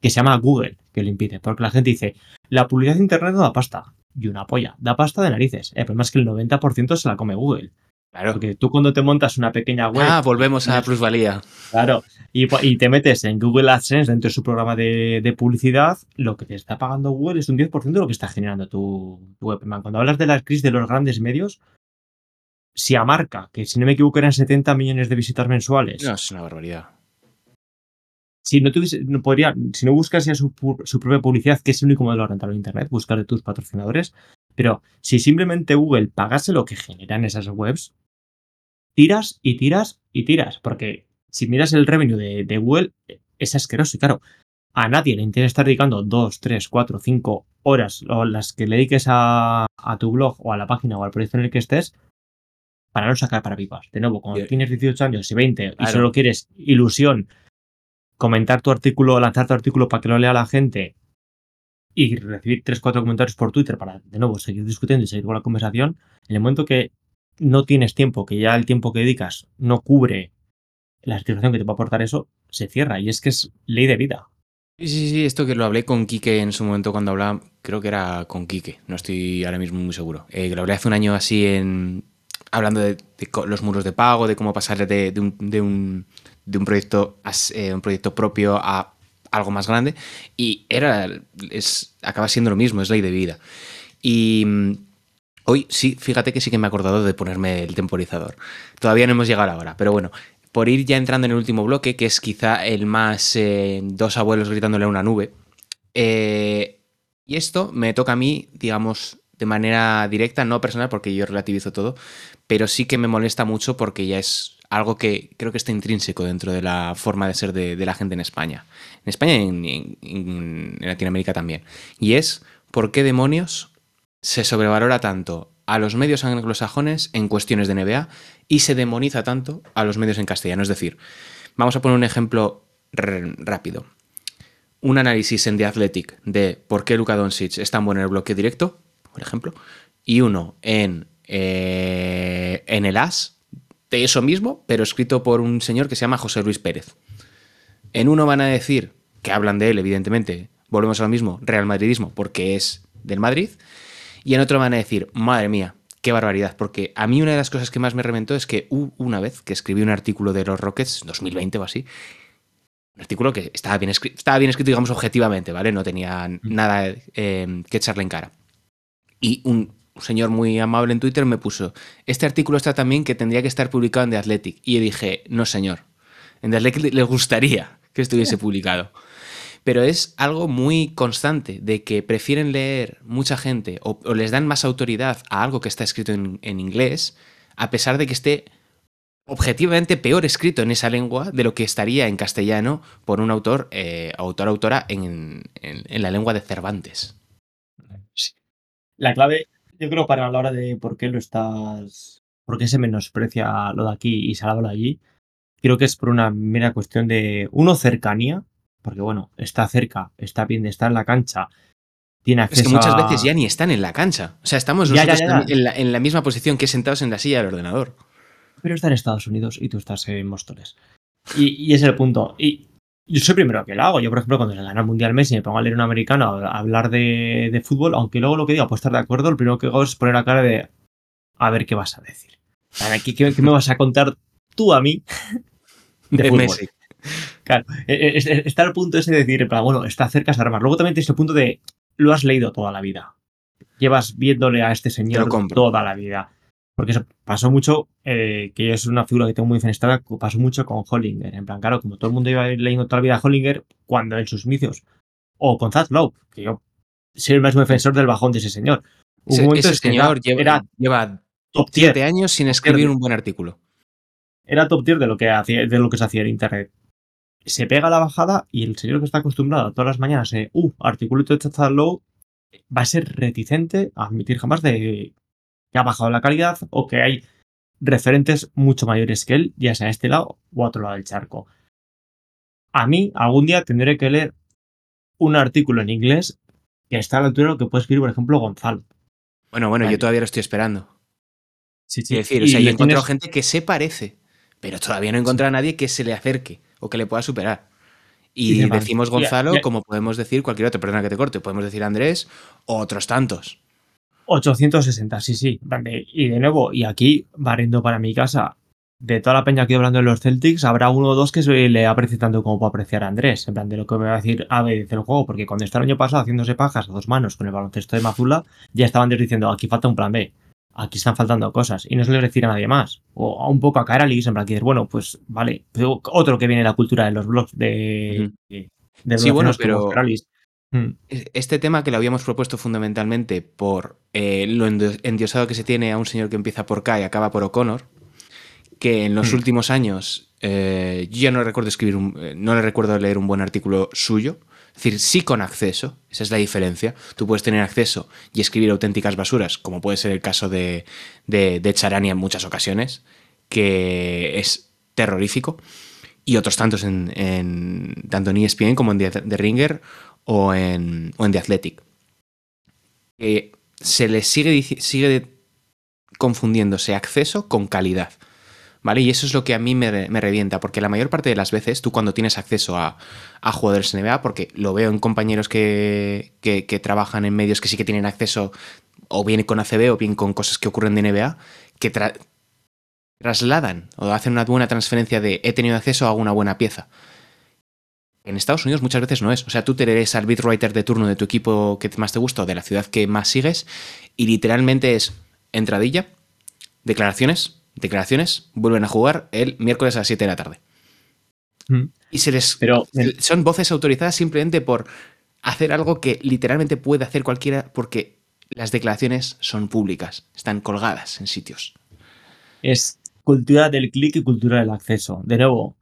que se llama Google que lo impide. Porque la gente dice, la publicidad de internet no da pasta. Y una polla, da pasta de narices. El problema es que el 90% se la come Google. Claro. Porque tú cuando te montas una pequeña web, Ah, volvemos a la plusvalía. Claro, y, te metes en Google AdSense dentro de su programa de, de publicidad, lo que te está pagando Google es un 10% de lo que está generando tu, tu web. Man, Cuando hablas de la crisis de los grandes medios, si a marca, que si no me equivoco eran 70 millones de visitas mensuales, No, es una barbaridad. Si no tuviese, no podría, si no buscas ya su, su propia publicidad, que es el único modelo rentable en Internet, buscar de tus patrocinadores, pero si simplemente Google pagase lo que generan esas webs, tiras y tiras y tiras, porque si miras el revenue de, de Google, es asqueroso. Y claro, a nadie le interesa estar dedicando 2, 3, 4, 5 horas o las que le dediques a, a tu blog o a la página o al proyecto en el que estés para no sacar para pipas. De nuevo, cuando tienes 18 años y 20 y solo quieres ilusión, comentar tu artículo, lanzar tu artículo para que lo lea la gente y recibir 3, 4 comentarios por Twitter para, de nuevo, seguir discutiendo y seguir con la conversación, en el momento que no tienes tiempo, que ya el tiempo que dedicas no cubre la satisfacción que te va a aportar eso, se cierra. Y es que es ley de vida. Sí, sí, sí, esto que lo hablé con Quique en su momento cuando hablaba, creo que era con Quique, no estoy ahora mismo muy seguro. Eh, lo hablé hace un año así en hablando de, los muros de pago, de cómo pasar de, de un, de un- de un proyecto eh, un proyecto propio a algo más grande y era es acaba siendo lo mismo, es ley de vida. Y mm, hoy sí, fíjate que sí que me he acordado de ponerme el temporizador. Todavía no hemos llegado a la hora, pero bueno, por ir ya entrando en el último bloque, que es quizá el más eh, dos abuelos gritándole a una nube. eh, y esto me toca a mí, digamos, de manera directa, no personal, porque yo relativizo todo, pero sí que me molesta mucho porque ya es algo que creo que está intrínseco dentro de la forma de ser de, la gente en España. En España y en, Latinoamérica también. Y es por qué demonios se sobrevalora tanto a los medios anglosajones en cuestiones de NBA y se demoniza tanto a los medios en castellano. Es decir, vamos a poner un ejemplo rápido. Un análisis en The Athletic de por qué Luka Doncic es tan bueno en el bloque directo, por ejemplo, y uno en, eh, en el AS de eso mismo, pero escrito por un señor que se llama José Luis Pérez. En uno van a decir que hablan de él, evidentemente, volvemos a lo mismo, Real Madridismo, porque es del Madrid, y en otro van a decir, madre mía, qué barbaridad, porque a mí una de las cosas que más me reventó es que una vez que escribí un artículo de los Rockets, 2020 o así, un artículo que estaba bien, escri- estaba bien escrito, digamos, objetivamente, ¿vale? No tenía nada eh, que echarle en cara. Y un señor muy amable en Twitter me puso, este artículo está también que tendría que estar publicado en The Athletic. Y yo dije, no señor, en The Athletic les gustaría que estuviese publicado. Pero es algo muy constante de que prefieren leer mucha gente o, o les dan más autoridad a algo que está escrito en, en inglés, a pesar de que esté objetivamente peor escrito en esa lengua de lo que estaría en castellano por un autor, eh, autor, autora en, en- en la lengua de Cervantes. La clave, yo creo, para la hora de por qué lo estás. por qué se menosprecia lo de aquí y se habla allí, creo que es por una mera cuestión de, uno, cercanía, porque bueno, está cerca, está bien, está en la cancha, tiene Es acceso que muchas a- veces ya ni están en la cancha. O sea, estamos Ya, nosotros ya, En, la, en la misma posición que sentados en la silla del ordenador. Pero está en Estados Unidos y tú estás en Móstoles. Y, y es el punto. Y yo soy primero que lo hago. Yo, por ejemplo, cuando se gana el Mundial Messi me pongo a leer un americano a hablar de, de fútbol, aunque luego lo que diga puede estar de acuerdo, lo primero que hago es poner la cara de a ver qué vas a decir. A ver, ¿Qué, qué- me vas a contar tú a mí de, De fútbol? Messi. Claro, eh, eh, es- está el punto ese de decir, plan, bueno, está cerca de armar. Luego también tienes el punto de lo has leído toda la vida. Llevas viéndole a este señor toda la vida. Porque eso pasó mucho, eh, que es una figura que tengo muy fenestrada, pasó mucho con Hollinger. En plan, claro, como todo el mundo iba leyendo toda la vida a Hollinger, cuando en sus inicios, o con Lowe, que yo soy el máximo defensor del bajón de ese señor. Hubo Ese, ese señor era- lleva, era lleva top tier. Siete años sin escribir un buen artículo. Era top tier de lo que hacía, de lo que se hacía en internet. Se pega la bajada y el señor que está acostumbrado todas las mañanas a, uh, articulito de chat low, va a ser reticente a admitir jamás de que ha bajado la calidad o que hay referentes mucho mayores que él, ya sea a este lado o a otro lado del charco. A mí, algún día tendré que leer un artículo en inglés que está a la altura de lo que puede escribir, por ejemplo, Gonzalo. Bueno, bueno, Vale. yo todavía lo estoy esperando. Sí, Quiero decir, o sea, yo he encontrado tienes- gente que se parece, pero todavía no he encontrado a nadie que se le acerque o que le pueda superar. Y decimos Ya- Gonzalo, ya- como podemos decir cualquier otro, perdona que te corte, podemos decir Andrés o otros tantos. 860, sí, sí. Y de nuevo, y aquí, barriendo para mi casa, de toda la peña que hablando de los Celtics, habrá uno o dos que se le aprecie tanto como puede apreciar a Andrés. En plan, de lo que me va a decir a ver del juego, porque cuando está el año pasado haciéndose pajas a dos manos con el baloncesto de Mazula, ya estaban diciendo, aquí falta un plan B. Aquí están faltando cosas. Y no se le decir a nadie más. O a un poco a Caralis, en plan, que dices, bueno, pues vale. Otro que viene en la cultura de los blogs de. Ujú. de, de Sí, bueno, pero-. Mm. Este tema que lo habíamos propuesto fundamentalmente por eh, lo endiosado que se tiene a un señor que empieza por K y acaba por O'Connor, que en los Hmm. últimos años eh, yo ya no recuerdo escribir un, eh, no le recuerdo leer un buen artículo suyo. Es decir, sí con acceso, esa es la diferencia. Tú puedes tener acceso y escribir auténticas basuras, como puede ser el caso de, de, de Charania en muchas ocasiones, que es terrorífico. Y otros tantos en, en tanto en ESPN como en The, The Ringer o en, o en The Athletic. Que se le sigue, sigue confundiéndose acceso con calidad. ¿Vale? Y eso es lo que a mí me, re- me revienta, porque la mayor parte de las veces tú cuando tienes acceso a, a jugadores NBA, porque lo veo en compañeros que, que- trabajan en medios que sí que tienen acceso, o bien con ACB o bien con cosas que ocurren de NBA, que tra- trasladan o hacen una buena transferencia de he tenido acceso a una buena pieza. En Estados Unidos muchas veces no es. O sea, tú te lees al beat writer de turno de tu equipo que más te gusta o de la ciudad que más sigues y literalmente es entradilla, declaraciones, declaraciones, vuelven a jugar el miércoles a las 7 de la tarde. Mm. Y se les... Pero son voces autorizadas simplemente por hacer algo que literalmente puede hacer cualquiera porque las declaraciones son públicas, están colgadas en sitios. es cultura del clic y cultura del acceso. De nuevo,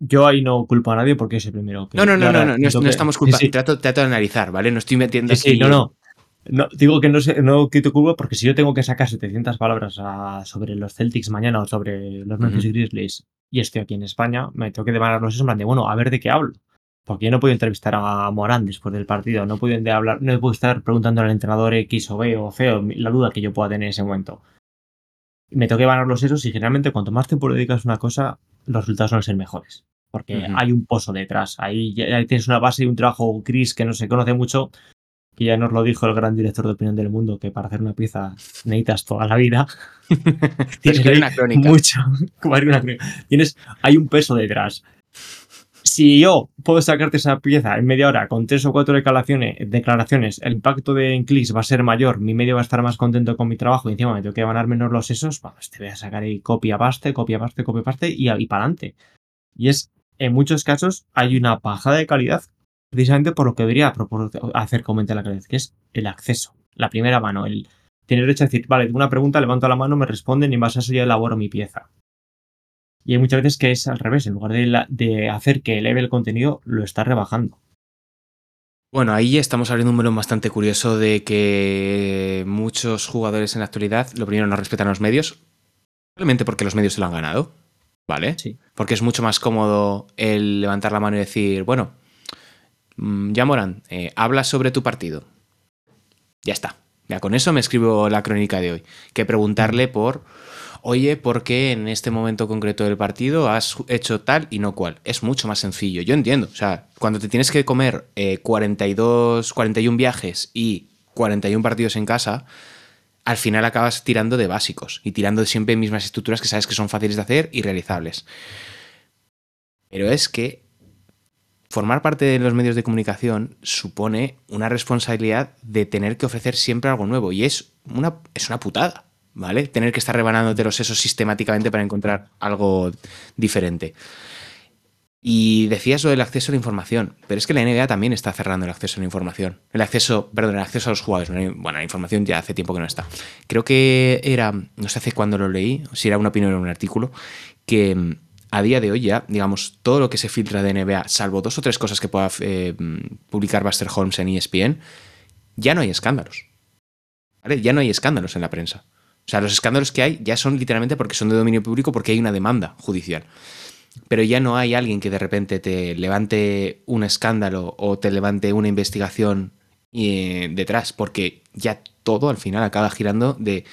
yo ahí no culpo a nadie porque es el primero que. No, no, no, no, no, no, no estamos culpando. Sí, sí, Trato, trato de analizar, ¿vale? No estoy metiendo sí, no, no. No, digo que no, no quito culpa porque si yo tengo que sacar 700 palabras a- sobre los Celtics mañana o sobre los Memphis Ujú. Grizzlies y estoy aquí en España, me tengo que demandarlos eso en plan de, bueno, a ver de qué hablo. Porque yo no puedo entrevistar a Morán después del partido, no puedo de hablar, no puedo estar preguntando al entrenador X o B o C o la duda que yo pueda tener en ese momento. Me tengo que ganar los esos y generalmente cuanto más tiempo dedicas a una cosa, los resultados suelen ser mejores. Porque hay un pozo detrás. Ahí ya ahí tienes una base y un trabajo gris que no se conoce mucho. Que ya nos lo dijo el gran director de opinión del mundo, que para hacer una pieza necesitas toda la vida. Tienes ahí una crónica. mucho. una crónica. Tienes, hay un peso detrás. Si yo puedo sacarte esa pieza en media hora con tres o cuatro declaraciones, declaraciones el impacto de en clics va a ser mayor, mi medio va a estar más contento con mi trabajo y encima me tengo que ganar menos los esos, vamos, te voy a sacar ahí copia paste, copia paste, copia paste y, y para adelante. Y es, en muchos casos, hay una bajada de calidad precisamente por lo que debería hacer comentar la calidad, que es el acceso, la primera mano, el tener derecho a decir, vale, tengo una pregunta, levanto la mano, me responden y en base a eso yo elaboro mi pieza. Y hay muchas veces que es al revés, en lugar de, hacer que eleve el contenido, lo está rebajando. Bueno, ahí estamos abriendo un melón bastante curioso de que muchos jugadores en la actualidad, lo primero, no respetan los medios, probablemente porque los medios se lo han ganado, ¿vale? Sí. Porque es mucho más cómodo el levantar la mano y decir, bueno, mm, ya Morán, eh, habla sobre tu partido. Ya está. Ya con eso me escribo la crónica de hoy. Que preguntarle por, oye, ¿por qué en este momento concreto del partido has hecho tal y no cual? Es mucho más sencillo. Yo entiendo. O sea, cuando te tienes que comer eh, 42, 41 viajes y 41 partidos en casa, al final acabas tirando de básicos y tirando de siempre mismas estructuras que sabes que son fáciles de hacer y realizables. Pero es que formar parte de los medios de comunicación supone una responsabilidad de tener que ofrecer siempre algo nuevo y es una, es una putada, ¿vale? Tener que estar rebanándote los sesos sistemáticamente para encontrar algo diferente. Y decías lo del acceso a la información, pero es que la NBA también está cerrando el acceso a la información. El acceso, perdón, el acceso a los jugadores. Bueno, la información ya hace tiempo que no está. Creo que era, no sé hace cuándo lo leí, si era una opinión o un artículo, que mm, a día de hoy ya, digamos, todo lo que se filtra de NBA, salvo dos o tres cosas que pueda eh, publicar Buster Holmes en ESPN, ya no hay escándalos. ¿Vale? Ya no hay escándalos en la prensa. O sea, los escándalos que hay ya son literalmente porque son de dominio público porque hay una demanda judicial. Pero ya no hay alguien que de repente te levante un escándalo o te levante una investigación eh, detrás, porque ya todo al final acaba girando de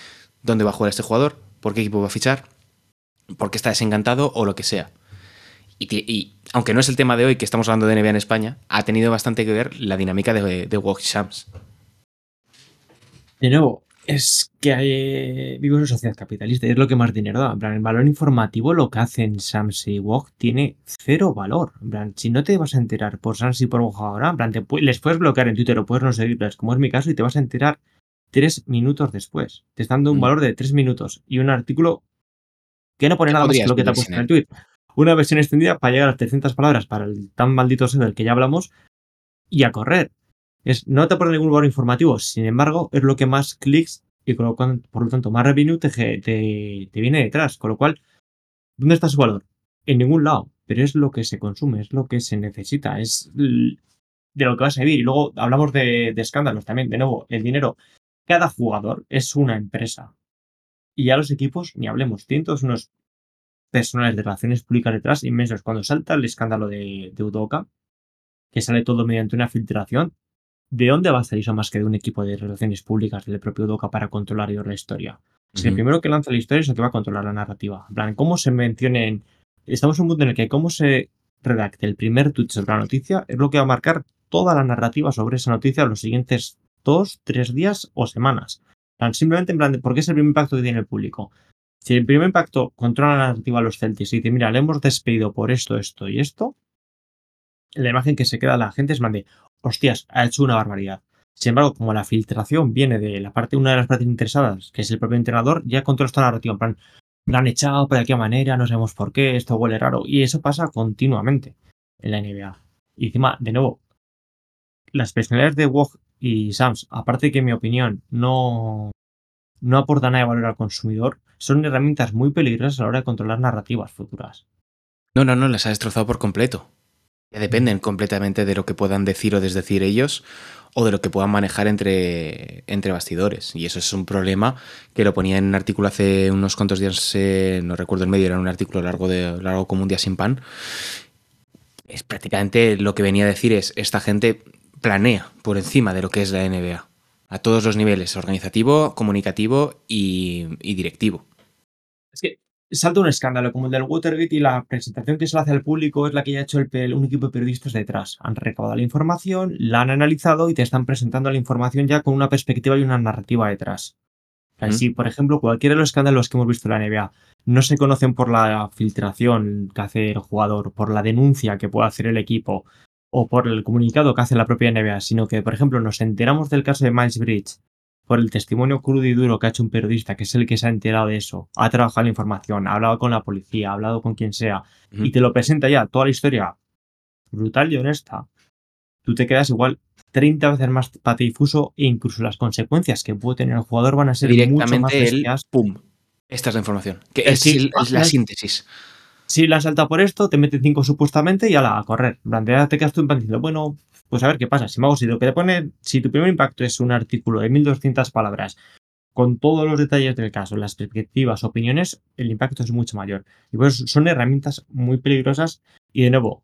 dónde va a jugar este jugador, por qué equipo va a fichar, por qué está desencantado o lo que sea. Y, aunque no es el tema de hoy que estamos hablando de NBA en España, ha tenido bastante que ver la dinámica de, de Walk Shams. De nuevo, es que hay, vivimos en sociedad capitalista y es lo que más dinero da. En plan, el valor informativo, lo que hacen Samsung y Wog, tiene cero valor. En plan, si no te vas a enterar por Samsung y por Wog ahora, en plan, te les puedes bloquear en Twitter o puedes no seguirles, como es mi caso, y te vas a enterar tres minutos después. Te están dando un Mm. valor de tres minutos y un artículo que no pone nada más que lo que te ha puesto en el tweet. Una versión extendida para llegar a 300 palabras para el tan maldito SEO del que ya hablamos y a correr. No te pone ningún valor informativo, sin embargo, es lo que más clics y por lo tanto, más revenue te, viene detrás. Con lo cual, ¿dónde está su valor? En ningún lado, pero es lo que se consume, es lo que se necesita, es de lo que vas a vivir. Y luego hablamos de, escándalos también, de nuevo, el dinero. Cada jugador es una empresa. Y ya los equipos, ni hablemos, tienen todos unos personales de relaciones públicas detrás inmensos. Cuando salta el escándalo de, de Udoka, que sale todo mediante una filtración, ¿de dónde va a salir eso más que de un equipo de relaciones públicas del propio Udoka para controlar la historia? Si el primero que lanza la historia es el que va a controlar la narrativa. En plan, cómo se mencionen. Estamos en un punto en el que cómo se redacte el primer tweet sobre la noticia es lo que va a marcar toda la narrativa sobre esa noticia los siguientes dos, tres días o semanas. Plan, simplemente en plan, de, ¿por qué es el primer impacto que tiene el público? Si el primer impacto controla la narrativa a los Celtics y dice, mira, le hemos despedido por esto, esto y esto, la imagen que se queda la gente es más de, hostias, ha hecho una barbaridad. Sin embargo, como la filtración viene de la parte, una de las partes interesadas, que es el propio entrenador, ya controla esta narrativa. En plan, lo han echado, pero de qué manera, no sabemos por qué, esto huele raro. Y eso pasa continuamente en la NBA. Y encima, de nuevo, las personalidades de Wog y Sams, aparte de que en mi opinión no, no aportan nada de valor al consumidor, son herramientas muy peligrosas a la hora de controlar narrativas futuras. No, no, no, las ha destrozado por completo. Dependen completamente de lo que puedan decir o desdecir ellos o de lo que puedan manejar entre, entre bastidores. Y eso es un problema que lo ponía en un artículo hace unos cuantos días, eh, no recuerdo el medio, era un artículo largo, de, largo como un día sin pan. Es prácticamente lo que venía a decir es, esta gente planea por encima de lo que es la NBA. A todos los niveles, organizativo, comunicativo y, y directivo. Es que salta un escándalo como el del Watergate y la presentación que se le hace al público es la que ya ha hecho el, un equipo de periodistas detrás. Han recaudado la información, la han analizado y te están presentando la información ya con una perspectiva y una narrativa detrás. Mm. Si, por ejemplo, cualquiera de los escándalos que hemos visto en la NBA no se conocen por la filtración que hace el jugador, por la denuncia que puede hacer el equipo o por el comunicado que hace la propia NBA, sino que, por ejemplo, nos enteramos del caso de Miles Bridge por el testimonio crudo y duro que ha hecho un periodista, que es el que se ha enterado de eso, ha trabajado la información, ha hablado con la policía, ha hablado con quien sea, y te lo presenta ya toda la historia brutal y honesta, tú te quedas igual 30 veces más patidifuso e incluso las consecuencias que puede tener el jugador van a ser mucho más Directamente el pum. Esta es la información. Que es, sí, el- es la síntesis. Si la salta por esto, te mete 5 supuestamente y ala, a correr. En plan, ya te quedas tú diciendo, bueno, pues a ver qué pasa. Si me hago, si lo que te pone, si tu primer impacto es un artículo de 1200 palabras con todos los detalles del caso, las perspectivas, opiniones, el impacto es mucho mayor. Y pues son herramientas muy peligrosas y de nuevo,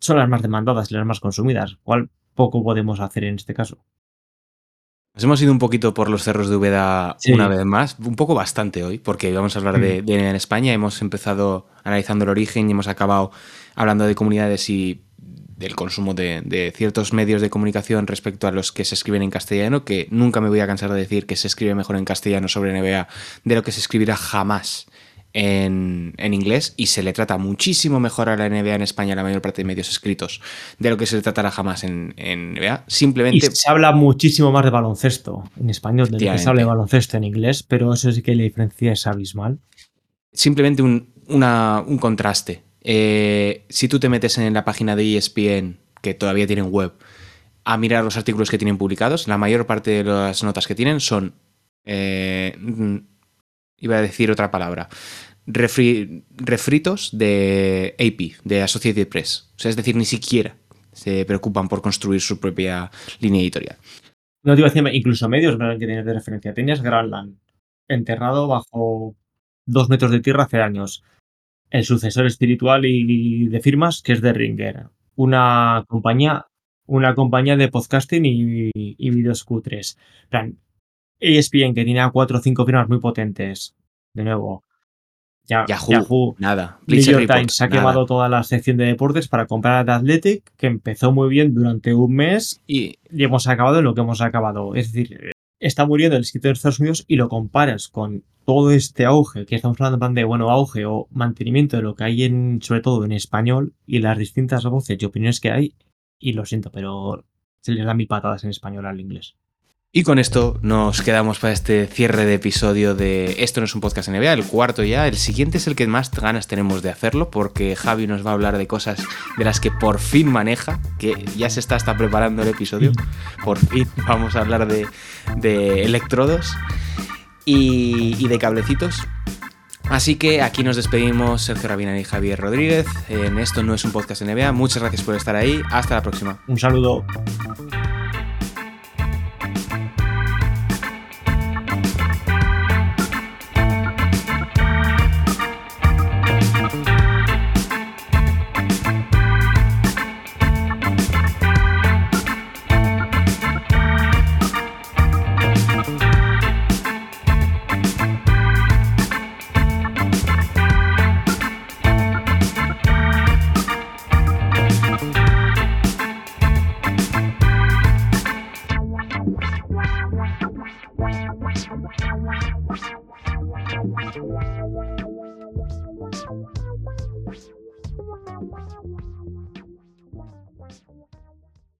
son las más demandadas y las más consumidas. ¿Cuál poco podemos hacer en este caso? Nos hemos ido un poquito por los cerros de Úbeda Sí. una vez más, un poco bastante hoy, porque vamos a hablar de, de en España. Hemos empezado analizando el origen y hemos acabado hablando de comunidades y del consumo de, de ciertos medios de comunicación respecto a los que se escriben en castellano, que nunca me voy a cansar de decir que se escribe mejor en castellano sobre NBA de lo que se escribirá jamás en, en inglés y se le trata muchísimo mejor a la NBA en España, la mayor parte de medios escritos, de lo que se le tratará jamás en, en NBA. Y Simplemente se habla muchísimo más de baloncesto en español de lo que se habla de baloncesto en inglés, pero eso sí que la diferencia es abismal. simplemente un, una- un contraste Eh, si tú te metes en la página de ESPN, que todavía tienen web, a mirar los artículos que tienen publicados, la mayor parte de las notas que tienen son, eh, iba a decir otra palabra, refri- refritos de AP, de Associated Press. O sea, es decir, ni siquiera se preocupan por construir su propia línea editorial. No te iba a decir, incluso medios que tenías de referencia. Tenías Granland, enterrado bajo dos metros de tierra hace años. El sucesor espiritual y de firmas, que es The Ringer. Una compañía, una compañía de podcasting y, y vídeos cutres. Plan, ESPN, que tenía cuatro o cinco firmas muy potentes. De nuevo. Ya, Yahoo, nada. New York Report, Times ha nada. quemado toda la sección de deportes para comprar a The Athletic, que empezó muy bien durante un mes Y y hemos acabado en lo que hemos acabado. Es decir, está muriendo el escritor de Estados Unidos y lo comparas con todo este auge, que estamos hablando de, bueno, auge o mantenimiento de lo que hay en, sobre todo en español y las distintas voces y opiniones que hay, y lo siento, pero se les da mil patadas en español al inglés. Y con esto nos quedamos para este cierre de episodio de Esto no es un podcast NBA, el cuarto ya. El siguiente es el que más ganas tenemos de hacerlo porque Javi nos va a hablar de cosas de las que por fin maneja, que ya se está hasta preparando el episodio. Por fin vamos a hablar de, de electrodos y, de cablecitos. Así que aquí nos despedimos Sergio Rabina y Javier Rodríguez. En Esto no es un podcast NBA. Muchas gracias por estar ahí. Hasta la próxima. Un saludo.